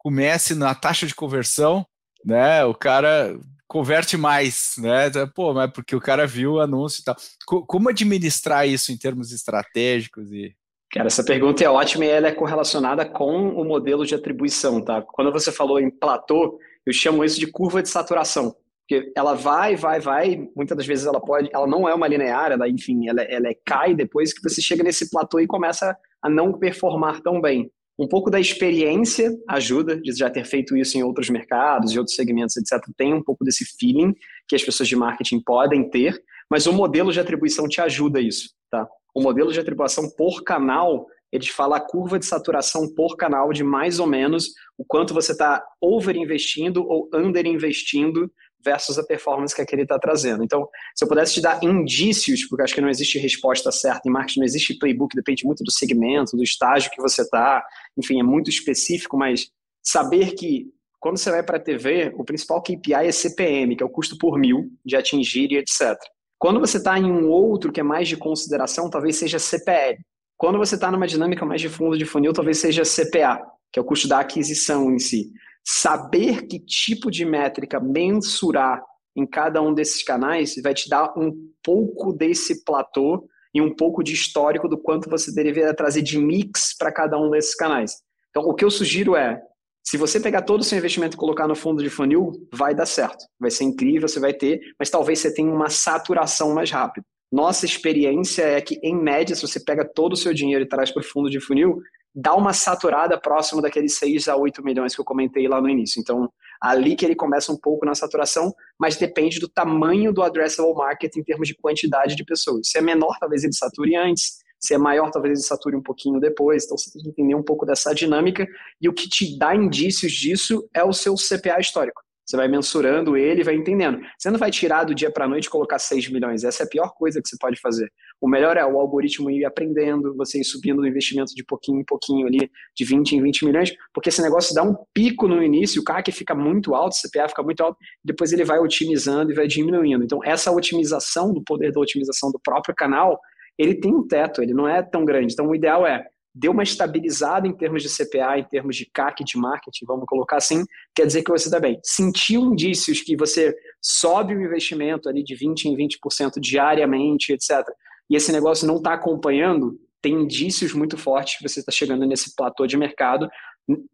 comece na taxa de conversão, né? O cara converte mais, né? Então, pô, mas porque o cara viu o anúncio e tal. Como administrar isso em termos estratégicos e Cara, essa pergunta é ótima e ela é correlacionada com o modelo de atribuição, tá? Quando você falou em platô, eu chamo isso de curva de saturação, porque ela vai, vai, vai, muitas das vezes ela pode, ela não é uma linear, ela, enfim, ela, ela é, cai depois que você chega nesse platô e começa a não performar tão bem. Um pouco da experiência ajuda, de já ter feito isso em outros mercados, em outros segmentos, etc. Tem um pouco desse feeling que as pessoas de marketing podem ter, mas o modelo de atribuição te ajuda isso, tá? O modelo de atribuição por canal, ele te fala a curva de saturação por canal de mais ou menos o quanto você está overinvestindo ou underinvestindo versus a performance que aquele está trazendo. Então, se eu pudesse te dar indícios, porque acho que não existe resposta certa em marketing, não existe playbook, depende muito do segmento, do estágio que você está, enfim, é muito específico, mas saber que quando você vai para a TV, o principal KPI é CPM, que é o custo por mil de atingir e etc. Quando você está em um outro que é mais de consideração, talvez seja CPL. Quando você está numa dinâmica mais de fundo de funil, talvez seja CPA, que é o custo da aquisição em si saber que tipo de métrica mensurar em cada um desses canais vai te dar um pouco desse platô e um pouco de histórico do quanto você deveria trazer de mix para cada um desses canais. Então, o que eu sugiro é, se você pegar todo o seu investimento e colocar no fundo de funil, vai dar certo. Vai ser incrível, você vai ter, mas talvez você tenha uma saturação mais rápida. Nossa experiência é que, em média, se você pega todo o seu dinheiro e traz para o fundo de funil, dá uma saturada próximo daqueles 6 a 8 milhões que eu comentei lá no início. Então, ali que ele começa um pouco na saturação, mas depende do tamanho do addressable market em termos de quantidade de pessoas. Se é menor, talvez ele sature antes. Se é maior, talvez ele sature um pouquinho depois. Então você tem que entender um pouco dessa dinâmica. E o que te dá indícios disso é o seu CPA histórico. Você vai mensurando ele e vai entendendo. Você não vai tirar do dia para a noite e colocar 6 milhões. Essa é a pior coisa que você pode fazer. O melhor é o algoritmo ir aprendendo, você ir subindo o investimento de pouquinho em pouquinho ali, de 20 em 20 milhões, porque esse negócio dá um pico no início, o CAC fica muito alto, o CPA fica muito alto, depois ele vai otimizando e vai diminuindo. Então, essa otimização do poder da otimização do próprio canal, ele tem um teto, ele não é tão grande. Então, o ideal é deu uma estabilizada em termos de CPA, em termos de CAC, de marketing, vamos colocar assim, quer dizer que você está bem. Sentiu indícios que você sobe o investimento ali de 20% em 20% diariamente, etc., e esse negócio não está acompanhando, tem indícios muito fortes que você está chegando nesse platô de mercado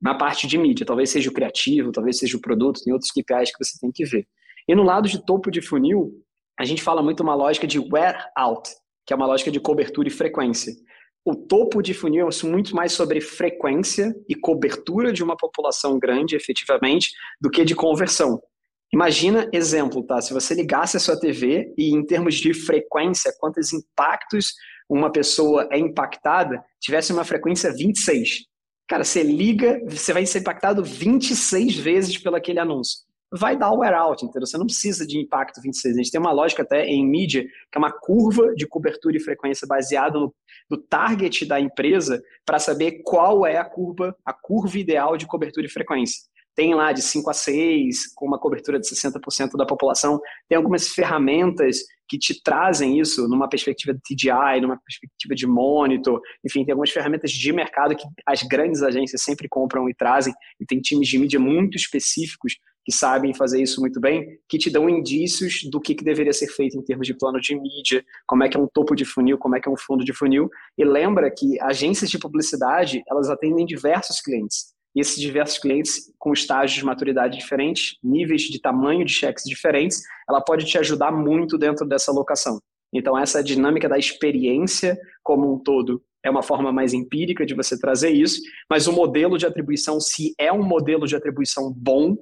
na parte de mídia. Talvez seja o criativo, talvez seja o produto, tem outros KPIs que você tem que ver. E no lado de topo de funil, a gente fala muito uma lógica de wear out, que é uma lógica de cobertura e frequência o topo de funil é muito mais sobre frequência e cobertura de uma população grande, efetivamente, do que de conversão. Imagina, exemplo, tá? Se você ligasse a sua TV e, em termos de frequência, quantos impactos uma pessoa é impactada, tivesse uma frequência 26. Cara, você liga, você vai ser impactado 26 vezes pelo aquele anúncio vai dar o wear out, entendeu? Você não precisa de impacto 26. A gente tem uma lógica até em mídia, que é uma curva de cobertura e frequência baseada no, no target da empresa para saber qual é a curva, a curva ideal de cobertura e frequência. Tem lá de 5 a 6, com uma cobertura de 60% da população. Tem algumas ferramentas que te trazem isso numa perspectiva de TDI, numa perspectiva de monitor, enfim, tem algumas ferramentas de mercado que as grandes agências sempre compram e trazem, e tem times de mídia muito específicos que sabem fazer isso muito bem, que te dão indícios do que, que deveria ser feito em termos de plano de mídia, como é que é um topo de funil, como é que é um fundo de funil. E lembra que agências de publicidade, elas atendem diversos clientes. E esses diversos clientes com estágios de maturidade diferentes, níveis de tamanho de cheques diferentes, ela pode te ajudar muito dentro dessa alocação. Então, essa dinâmica da experiência como um todo é uma forma mais empírica de você trazer isso, mas o modelo de atribuição, se é um modelo de atribuição bom,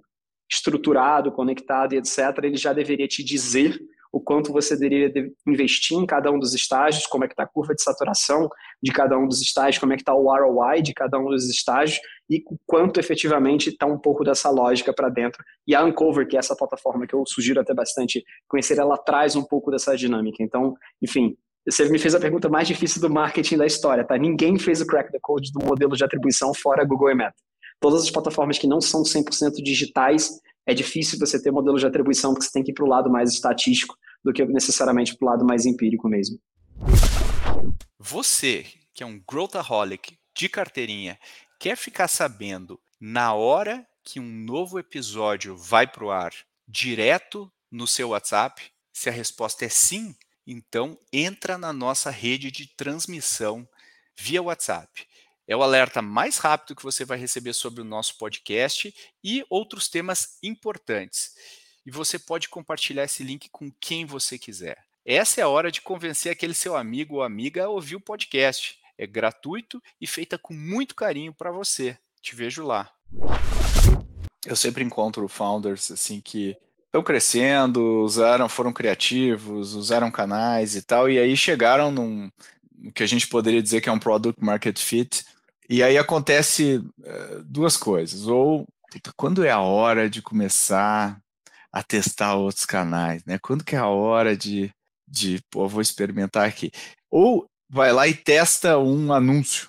estruturado, conectado e etc., ele já deveria te dizer o quanto você deveria investir em cada um dos estágios, como é que está a curva de saturação de cada um dos estágios, como é que está o ROI de cada um dos estágios e o quanto efetivamente está um pouco dessa lógica para dentro. E a Uncover, que é essa plataforma que eu sugiro até bastante conhecer, ela traz um pouco dessa dinâmica. Então, enfim, você me fez a pergunta mais difícil do marketing da história, tá? Ninguém fez o crack the code do modelo de atribuição fora Google e Meta todas as plataformas que não são 100% digitais, é difícil você ter modelo de atribuição, porque você tem que ir para o lado mais estatístico do que necessariamente para o lado mais empírico mesmo. Você, que é um growthaholic de carteirinha, quer ficar sabendo na hora que um novo episódio vai para o ar, direto no seu WhatsApp? Se a resposta é sim, então entra na nossa rede de transmissão via WhatsApp. É o alerta mais rápido que você vai receber sobre o nosso podcast e outros temas importantes. E você pode compartilhar esse link com quem você quiser. Essa é a hora de convencer aquele seu amigo ou amiga a ouvir o podcast. É gratuito e feita com muito carinho para você. Te vejo lá. Eu sempre encontro founders assim que estão crescendo, usaram, foram criativos, usaram canais e tal, e aí chegaram num que a gente poderia dizer que é um product market fit e aí acontece uh, duas coisas. Ou quando é a hora de começar a testar outros canais, né? Quando que é a hora de, de pô, vou experimentar aqui. Ou vai lá e testa um anúncio.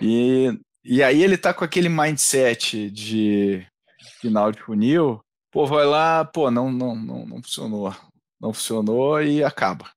E, e aí ele tá com aquele mindset de final de funil, pô, vai lá, pô, não, não, não, não funcionou. Não funcionou e acaba.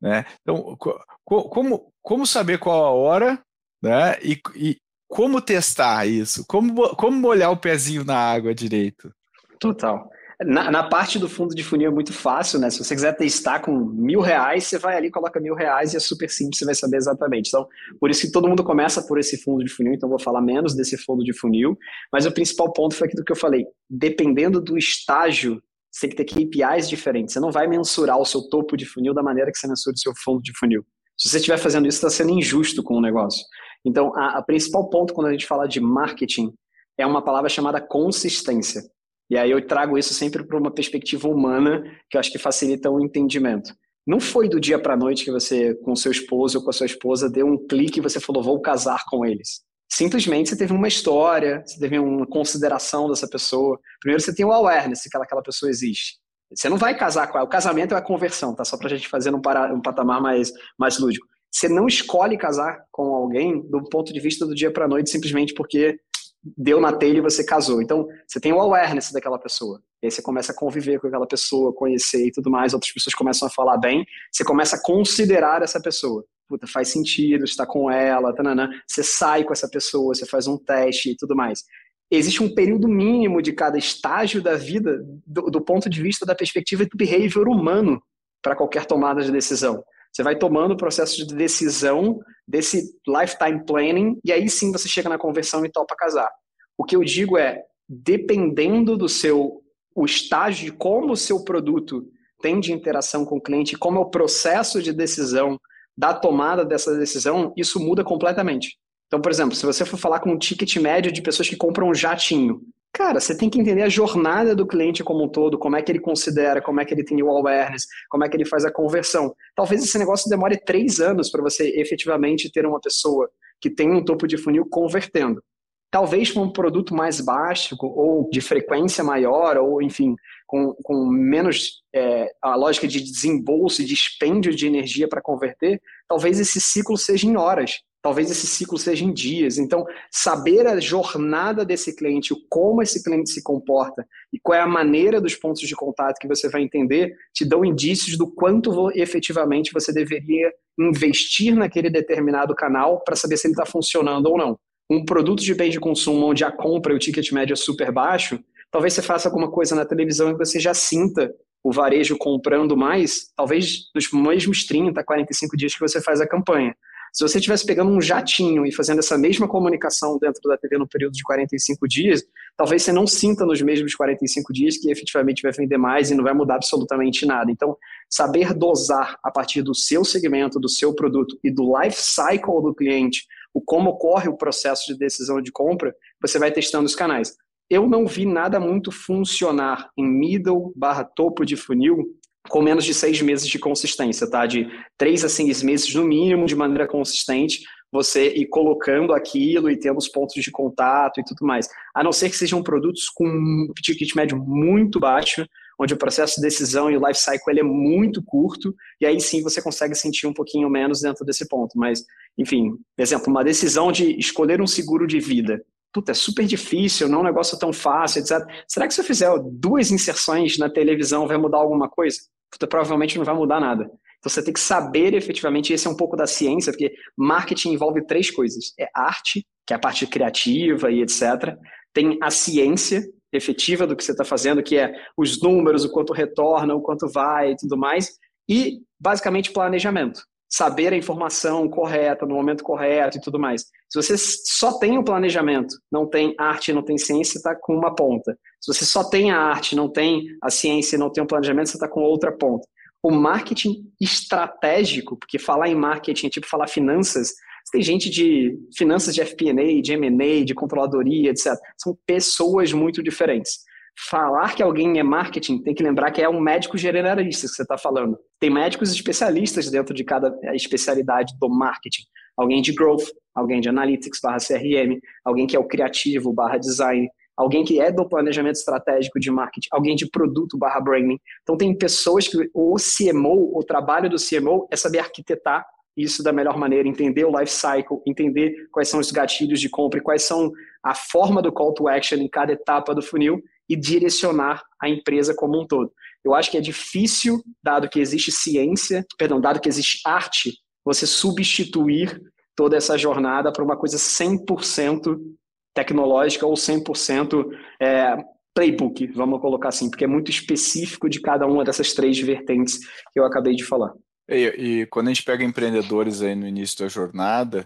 Né? Então, como, como saber qual a hora né? E, e como testar isso? Como, como molhar o pezinho na água direito? Total. Na, na, parte do fundo de funil é muito fácil, né? Se você quiser testar com mil reais, você vai ali, coloca mil reais e é super simples, você vai saber exatamente. Então, por isso que todo mundo começa por esse fundo de funil, então vou falar menos desse fundo de funil. Mas o principal ponto foi aquilo que eu falei. Dependendo do estágio, você tem que ter KPIs diferentes. Você não vai mensurar o seu topo de funil da maneira que você mensura o seu fundo de funil. Se você estiver fazendo isso, está sendo injusto com o negócio. Então, a, a principal ponto quando a gente fala de marketing é uma palavra chamada consistência. E aí eu trago isso sempre para uma perspectiva humana, que eu acho que facilita o entendimento. Não foi do dia para a noite que você, com seu esposo ou com a sua esposa, deu um clique e você falou, vou casar com eles. Simplesmente você teve uma história, você teve uma consideração dessa pessoa. Primeiro você tem o awareness que aquela, pessoa existe. Você não vai casar com ela. O casamento é a conversão, tá? Só para a gente fazer um, para, um patamar mais, mais lúdico. Você não escolhe casar com alguém do ponto de vista do dia para noite simplesmente porque deu na telha e você casou. Então, você tem o awareness daquela pessoa. E aí você começa a conviver com aquela pessoa, conhecer e tudo mais, outras pessoas começam a falar bem, você começa a considerar essa pessoa. Puta, faz sentido estar com ela, tanana. você sai com essa pessoa, você faz um teste e tudo mais. Existe um período mínimo de cada estágio da vida do, do ponto de vista da perspectiva do behavior humano para qualquer tomada de decisão. Você vai tomando o processo de decisão desse lifetime planning e aí sim você chega na conversão e topa casar. O que eu digo é, dependendo do seu o estágio de como o seu produto tem de interação com o cliente, como é o processo de decisão da tomada dessa decisão, isso muda completamente. Então, por exemplo, se você for falar com um ticket médio de pessoas que compram um jatinho, cara, você tem que entender a jornada do cliente como um todo, como é que ele considera, como é que ele tem o awareness, como é que ele faz a conversão. Talvez esse negócio demore três anos para você efetivamente ter uma pessoa que tem um topo de funil convertendo. Talvez com um produto mais baixo ou de frequência maior, ou enfim, com, com menos é, a lógica de desembolso e dispêndio de energia para converter, talvez esse ciclo seja em horas, talvez esse ciclo seja em dias. Então, saber a jornada desse cliente, como esse cliente se comporta e qual é a maneira dos pontos de contato que você vai entender, te dão indícios do quanto efetivamente você deveria investir naquele determinado canal para saber se ele está funcionando ou não. Um produto de bem de consumo onde a compra e o ticket médio é super baixo, Talvez você faça alguma coisa na televisão e você já sinta o varejo comprando mais, talvez nos mesmos 30, 45 dias que você faz a campanha. Se você estivesse pegando um jatinho e fazendo essa mesma comunicação dentro da TV no período de 45 dias, talvez você não sinta nos mesmos 45 dias que efetivamente vai vender mais e não vai mudar absolutamente nada. Então, saber dosar a partir do seu segmento, do seu produto e do life cycle do cliente, o como ocorre o processo de decisão de compra, você vai testando os canais eu não vi nada muito funcionar em middle barra topo de funil com menos de seis meses de consistência, tá? De três a seis meses no mínimo de maneira consistente, você ir colocando aquilo e tendo os pontos de contato e tudo mais. A não ser que sejam produtos com um ticket médio muito baixo, onde o processo de decisão e o life cycle ele é muito curto, e aí sim você consegue sentir um pouquinho menos dentro desse ponto. Mas, enfim, exemplo, uma decisão de escolher um seguro de vida puta, é super difícil, não é um negócio tão fácil, etc. Será que se eu fizer duas inserções na televisão vai mudar alguma coisa? Provavelmente não vai mudar nada. Então você tem que saber efetivamente, esse é um pouco da ciência, porque marketing envolve três coisas. É arte, que é a parte criativa e etc. Tem a ciência efetiva do que você está fazendo, que é os números, o quanto retorna, o quanto vai e tudo mais. E, basicamente, planejamento saber a informação correta, no momento correto e tudo mais. Se você só tem o planejamento, não tem arte, não tem ciência, está com uma ponta. Se você só tem a arte, não tem a ciência, não tem o planejamento, você está com outra ponta. O marketing estratégico, porque falar em marketing é tipo falar finanças, tem gente de finanças de FP&A, de M&A, de controladoria, etc. São pessoas muito diferentes falar que alguém é marketing, tem que lembrar que é um médico generalista que você está falando. Tem médicos especialistas dentro de cada especialidade do marketing. Alguém de growth, alguém de analytics barra CRM, alguém que é o criativo barra design, alguém que é do planejamento estratégico de marketing, alguém de produto barra branding. Então tem pessoas que o CMO, o trabalho do CMO é saber arquitetar isso da melhor maneira, entender o life cycle, entender quais são os gatilhos de compra e quais são a forma do call to action em cada etapa do funil e direcionar a empresa como um todo. Eu acho que é difícil, dado que existe ciência, perdão, dado que existe arte, você substituir toda essa jornada para uma coisa 100% tecnológica ou 100% é, playbook, vamos colocar assim, porque é muito específico de cada uma dessas três vertentes que eu acabei de falar. E, e quando a gente pega empreendedores aí no início da jornada,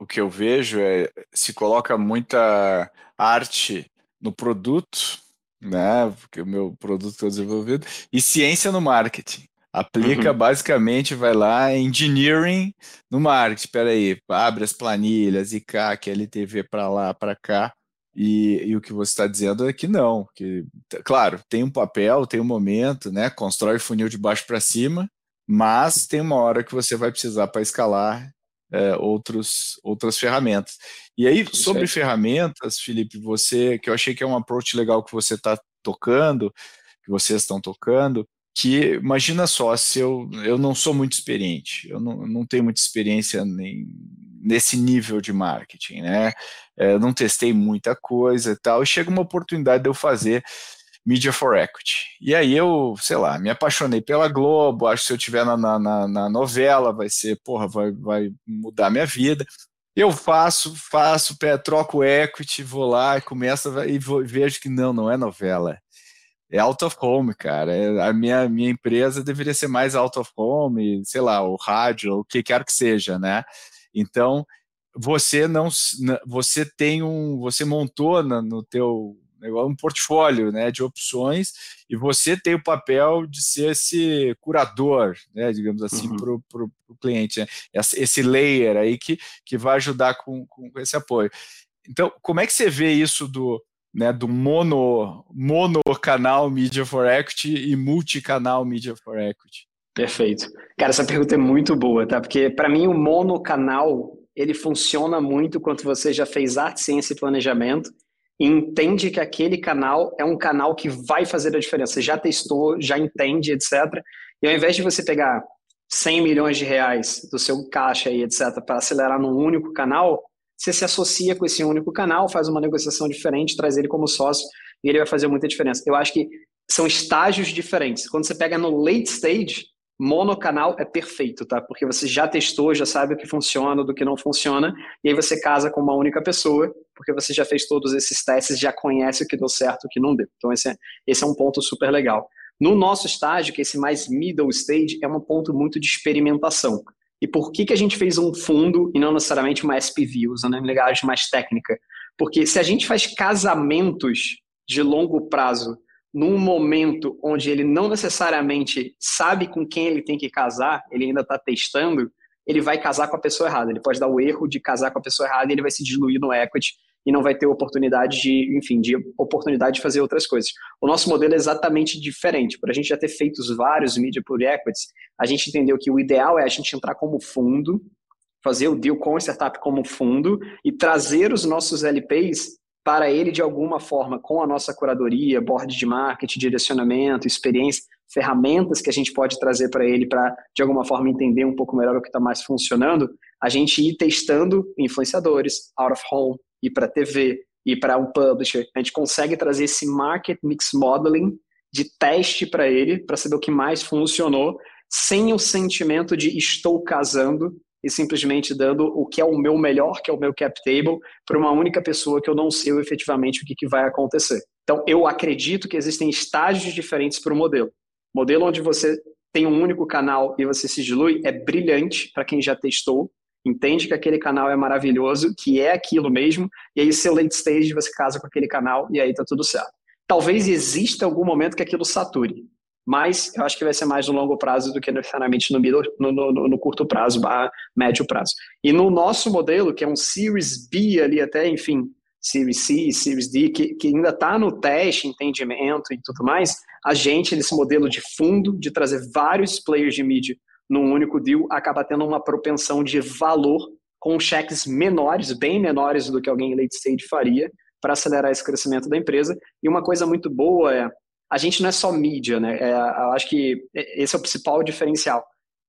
o que eu vejo é se coloca muita arte no produto, né? Porque o meu produto está desenvolvido, e ciência no marketing. Aplica uhum. basicamente, vai lá, engineering no marketing. Espera aí, abre as planilhas, ICAC, LTV para lá, para cá, E, e, o que você está dizendo é que não, que, claro, tem um papel, tem um momento, né? Constrói funil de baixo para cima, mas tem uma hora que você vai precisar para escalar é, outros, outras ferramentas. E aí, sobre ferramentas, Felipe, você, que eu achei que é um approach legal que você está tocando, que vocês estão tocando, que imagina só, se eu, eu não sou muito experiente, eu não, não tenho muita experiência nem, nesse nível de marketing, né? É, não testei muita coisa e tal, e chega uma oportunidade de eu fazer Media for Equity. E aí eu, sei lá, me apaixonei pela Globo, acho que se eu tiver na, na, na novela vai ser, porra, vai, vai mudar minha vida. Eu faço, faço, troco equity, vou lá e começo e vejo que não, não é novela. É out of home, cara. É, a minha, minha empresa deveria ser mais out of home, sei lá, o rádio, o que quer que seja, né? Então, você não, você tem um, você montou no teu um portfólio né, de opções e você tem o papel de ser esse curador, né, digamos assim, uhum. para o cliente. Né? Esse layer aí que, que vai ajudar com, com esse apoio. Então, como é que você vê isso do, né, do mono, mono canal Media for Equity e multicanal Media for Equity? Perfeito. Cara, essa pergunta é muito boa, tá? Porque para mim o monocanal ele funciona muito quando você já fez arte, ciência e planejamento entende que aquele canal é um canal que vai fazer a diferença. Já testou, já entende, etc. E ao invés de você pegar 100 milhões de reais do seu caixa e etc. para acelerar num único canal, você se associa com esse único canal, faz uma negociação diferente, traz ele como sócio e ele vai fazer muita diferença. Eu acho que são estágios diferentes. Quando você pega no late stage, monocanal é perfeito, tá? Porque você já testou, já sabe o que funciona, do que não funciona, e aí você casa com uma única pessoa, porque você já fez todos esses testes, já conhece o que deu certo o que não deu. Então esse é, esse é um ponto super legal. No nosso estágio, que é esse mais middle stage, é um ponto muito de experimentação. E por que, que a gente fez um fundo e não necessariamente uma SPV, usando a linguagem mais técnica? Porque se a gente faz casamentos de longo prazo num momento onde ele não necessariamente sabe com quem ele tem que casar, ele ainda está testando, ele vai casar com a pessoa errada. Ele pode dar o erro de casar com a pessoa errada e ele vai se diluir no equity e não vai ter oportunidade de, enfim, de oportunidade de fazer outras coisas. O nosso modelo é exatamente diferente. Por a gente já ter feito vários media por equities, a gente entendeu que o ideal é a gente entrar como fundo, fazer o deal com a startup como fundo e trazer os nossos LPs para ele de alguma forma com a nossa curadoria, board de marketing, direcionamento, experiência, ferramentas que a gente pode trazer para ele para de alguma forma entender um pouco melhor o que está mais funcionando, a gente ir testando influenciadores, out of home, ir para TV, ir para um publisher, a gente consegue trazer esse market mix modeling de teste para ele, para saber o que mais funcionou, sem o sentimento de estou casando e simplesmente dando o que é o meu melhor, que é o meu cap table, para uma única pessoa que eu não sei efetivamente o que, que vai acontecer. Então, eu acredito que existem estágios diferentes para o modelo. Modelo onde você tem um único canal e você se dilui é brilhante para quem já testou, entende que aquele canal é maravilhoso, que é aquilo mesmo, e aí seu late stage você casa com aquele canal e aí tá tudo certo. Talvez exista algum momento que aquilo sature mas eu acho que vai ser mais no longo prazo do que necessariamente no, middle, no, no, no curto prazo, barra médio prazo. E no nosso modelo, que é um Series B ali até, enfim, Series C, Series D, que, que ainda está no teste, entendimento e tudo mais, a gente, nesse modelo de fundo, de trazer vários players de mídia num único deal, acaba tendo uma propensão de valor com cheques menores, bem menores do que alguém em late stage faria, para acelerar esse crescimento da empresa. E uma coisa muito boa é, a gente não é só mídia, né? É, eu acho que esse é o principal diferencial.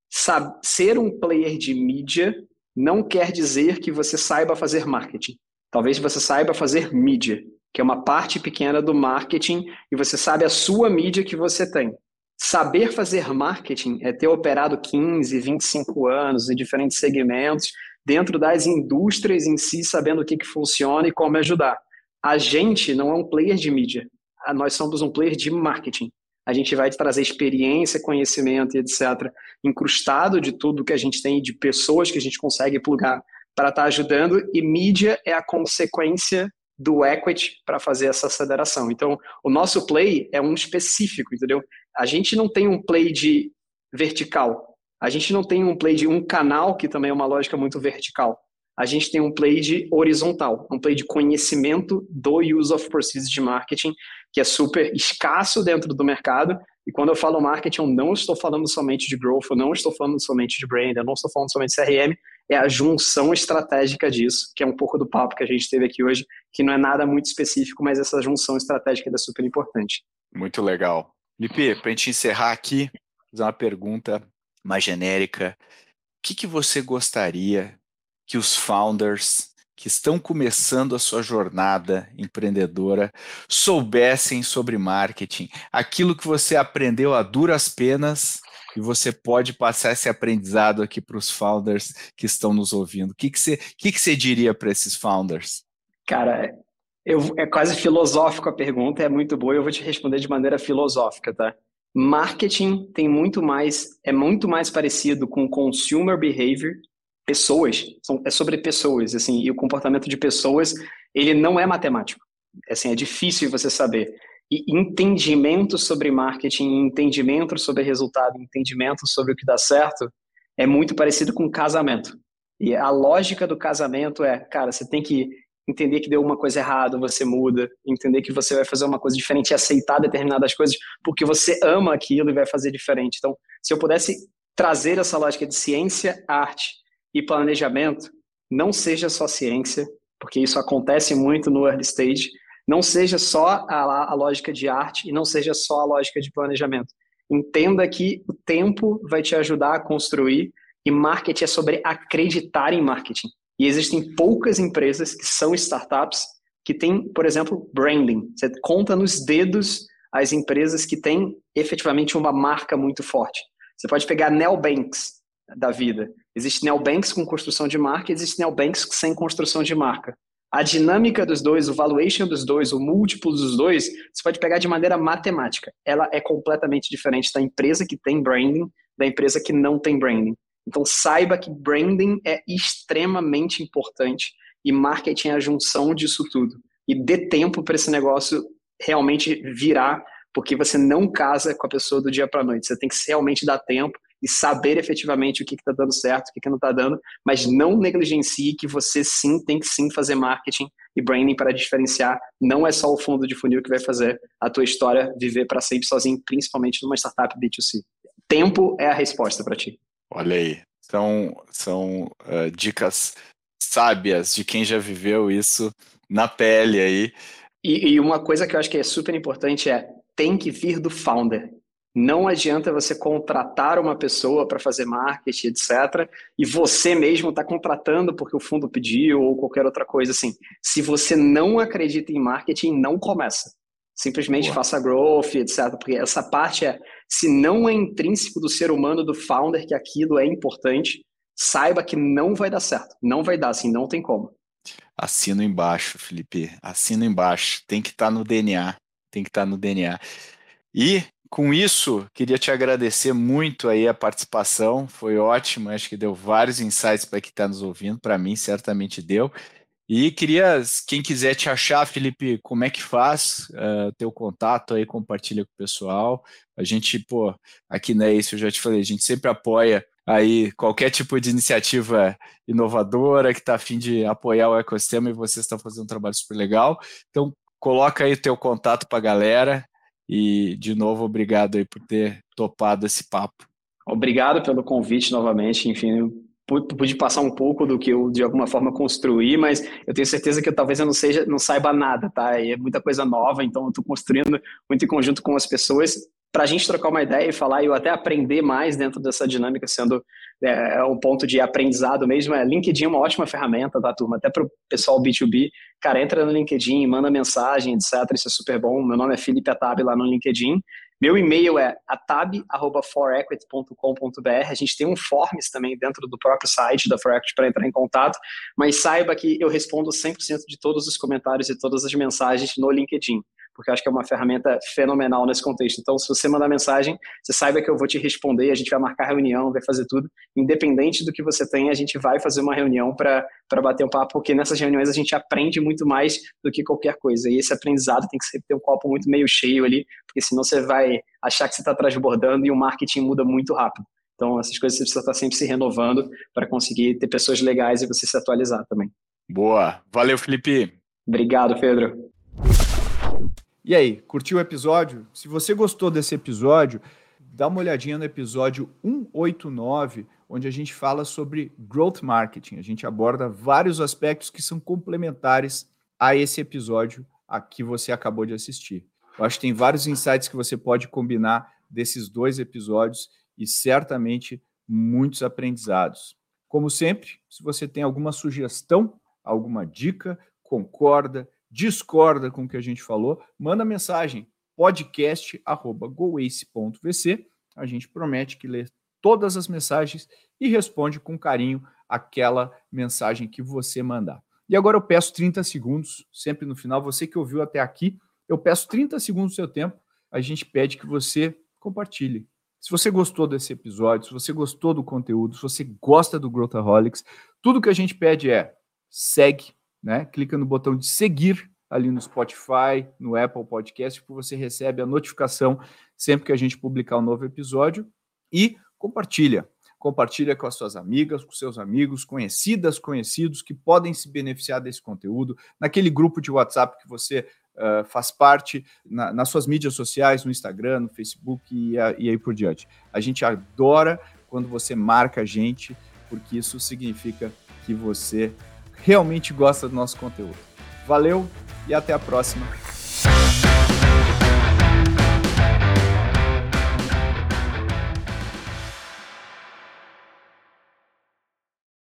Sabe, ser um player de mídia não quer dizer que você saiba fazer marketing. Talvez você saiba fazer mídia, que é uma parte pequena do marketing, e você sabe a sua mídia que você tem. Saber fazer marketing é ter operado 15, 25 anos em diferentes segmentos, dentro das indústrias em si, sabendo o que, que funciona e como ajudar. A gente não é um player de mídia, nós somos um player de marketing. A gente vai trazer experiência, conhecimento e etc. incrustado de tudo que a gente tem, de pessoas que a gente consegue plugar para estar tá ajudando, e mídia é a consequência do equity para fazer essa aceleração. Então, o nosso play é um específico, entendeu? A gente não tem um play de vertical. A gente não tem um play de um canal, que também é uma lógica muito vertical. A gente tem um play de horizontal, um play de conhecimento do use of proceeds de marketing, que é super escasso dentro do mercado. E quando eu falo marketing, eu não estou falando somente de growth, eu não estou falando somente de brand, eu não estou falando somente de CRM, é a junção estratégica disso, que é um pouco do papo que a gente teve aqui hoje, que não é nada muito específico, mas essa junção estratégica é super importante. Muito legal. Lipe, para a gente encerrar aqui, fazer uma pergunta mais genérica. O que, que você gostaria que os founders que estão começando a sua jornada empreendedora soubessem sobre marketing, aquilo que você aprendeu a duras penas e você pode passar esse aprendizado aqui para os founders que estão nos ouvindo. O que, que, você, que, que você diria para esses founders? Cara, eu, é quase filosófico a pergunta, é muito boa, eu vou te responder de maneira filosófica, tá? Marketing tem muito mais, é muito mais parecido com consumer behavior pessoas, são, é sobre pessoas, assim, e o comportamento de pessoas, ele não é matemático. Assim, é difícil você saber. E entendimento sobre marketing, entendimento sobre resultado, entendimento sobre o que dá certo, é muito parecido com casamento. E a lógica do casamento é, cara, você tem que entender que deu uma coisa errada, você muda, entender que você vai fazer uma coisa diferente e aceitar determinadas coisas porque você ama aquilo e vai fazer diferente. Então, se eu pudesse trazer essa lógica de ciência, arte e planejamento não seja só ciência, porque isso acontece muito no early stage, não seja só a, a lógica de arte e não seja só a lógica de planejamento. Entenda que o tempo vai te ajudar a construir e marketing é sobre acreditar em marketing. E existem poucas empresas que são startups que têm, por exemplo, branding. Você conta nos dedos as empresas que têm efetivamente uma marca muito forte. Você pode pegar Neobanks da vida. Existe neobanks com construção de marca, existe neobanks sem construção de marca. A dinâmica dos dois, o valuation dos dois, o múltiplo dos dois, você pode pegar de maneira matemática. Ela é completamente diferente da empresa que tem branding, da empresa que não tem branding. Então saiba que branding é extremamente importante e marketing é a junção disso tudo. E dê tempo para esse negócio realmente virar, porque você não casa com a pessoa do dia para a noite. Você tem que realmente dar tempo e saber efetivamente o que está dando certo, o que, que não está dando, mas não negligencie que você sim tem que sim fazer marketing e branding para diferenciar. Não é só o fundo de funil que vai fazer a tua história viver para sempre sozinho, principalmente numa startup B2C. Tempo é a resposta para ti. Olha aí, são, são uh, dicas sábias de quem já viveu isso na pele aí. E, e uma coisa que eu acho que é super importante é tem que vir do founder. Não adianta você contratar uma pessoa para fazer marketing, etc., e você mesmo está contratando porque o fundo pediu ou qualquer outra coisa assim. Se você não acredita em marketing, não começa. Simplesmente Boa. faça growth, etc. Porque essa parte é, se não é intrínseco do ser humano, do founder, que aquilo é importante, saiba que não vai dar certo. Não vai dar, assim, não tem como. Assino embaixo, Felipe. Assino embaixo. Tem que estar tá no DNA. Tem que estar tá no DNA. E com isso, queria te agradecer muito aí a participação, foi ótimo, acho que deu vários insights para quem está nos ouvindo, para mim certamente deu. E queria, quem quiser te achar, Felipe, como é que faz? Uh, teu contato aí, compartilha com o pessoal. A gente, pô, aqui não é isso, eu já te falei, a gente sempre apoia aí qualquer tipo de iniciativa inovadora que está a fim de apoiar o ecossistema e vocês estão fazendo um trabalho super legal. Então, coloca aí teu contato para a galera e, de novo, obrigado aí por ter topado esse papo. Obrigado pelo convite novamente. Enfim, pude passar um pouco do que eu de alguma forma construí, mas eu tenho certeza que eu, talvez eu não seja, não saiba nada, tá? E é muita coisa nova, então eu estou construindo muito em conjunto com as pessoas para a gente trocar uma ideia e falar e eu até aprender mais dentro dessa dinâmica, sendo é, é, um ponto de aprendizado mesmo. É, LinkedIn é uma ótima ferramenta, tá, turma? Até para o pessoal B2B. Cara, entra no LinkedIn, manda mensagem, etc. Isso é super bom. Meu nome é Felipe Atab lá no LinkedIn. Meu e-mail é atab.forequity.com.br. A gente tem um forms também dentro do próprio site da Forequity para entrar em contato, mas saiba que eu respondo 100% de todos os comentários e todas as mensagens no LinkedIn porque eu acho que é uma ferramenta fenomenal nesse contexto. Então, se você mandar mensagem, você saiba que eu vou te responder, a gente vai marcar reunião, vai fazer tudo. Independente do que você tem, a gente vai fazer uma reunião para bater um papo, porque nessas reuniões a gente aprende muito mais do que qualquer coisa. E esse aprendizado tem que sempre ter um copo muito meio cheio ali, porque senão você vai achar que você está transbordando e o marketing muda muito rápido. Então, essas coisas você precisa estar sempre se renovando para conseguir ter pessoas legais e você se atualizar também. Boa. Valeu, Felipe. Obrigado, Pedro. E aí, curtiu o episódio? Se você gostou desse episódio, dá uma olhadinha no episódio 189, onde a gente fala sobre growth marketing. A gente aborda vários aspectos que são complementares a esse episódio a que você acabou de assistir. Eu acho que tem vários insights que você pode combinar desses dois episódios e certamente muitos aprendizados. Como sempre, se você tem alguma sugestão, alguma dica, concorda, discorda com o que a gente falou, manda mensagem podcast@goace.vc. A gente promete que lê todas as mensagens e responde com carinho aquela mensagem que você mandar. E agora eu peço 30 segundos, sempre no final, você que ouviu até aqui, eu peço 30 segundos do seu tempo, a gente pede que você compartilhe. Se você gostou desse episódio, se você gostou do conteúdo, se você gosta do Growthaholics, tudo que a gente pede é segue, né? Clica no botão de seguir ali no Spotify, no Apple Podcast, que você recebe a notificação sempre que a gente publicar um novo episódio e compartilha. Compartilha com as suas amigas, com seus amigos, conhecidas, conhecidos que podem se beneficiar desse conteúdo, naquele grupo de WhatsApp que você uh, faz parte, na, nas suas mídias sociais, no Instagram, no Facebook e, a, e aí por diante. A gente adora quando você marca a gente, porque isso significa que você realmente gosta do nosso conteúdo. Valeu e até a próxima.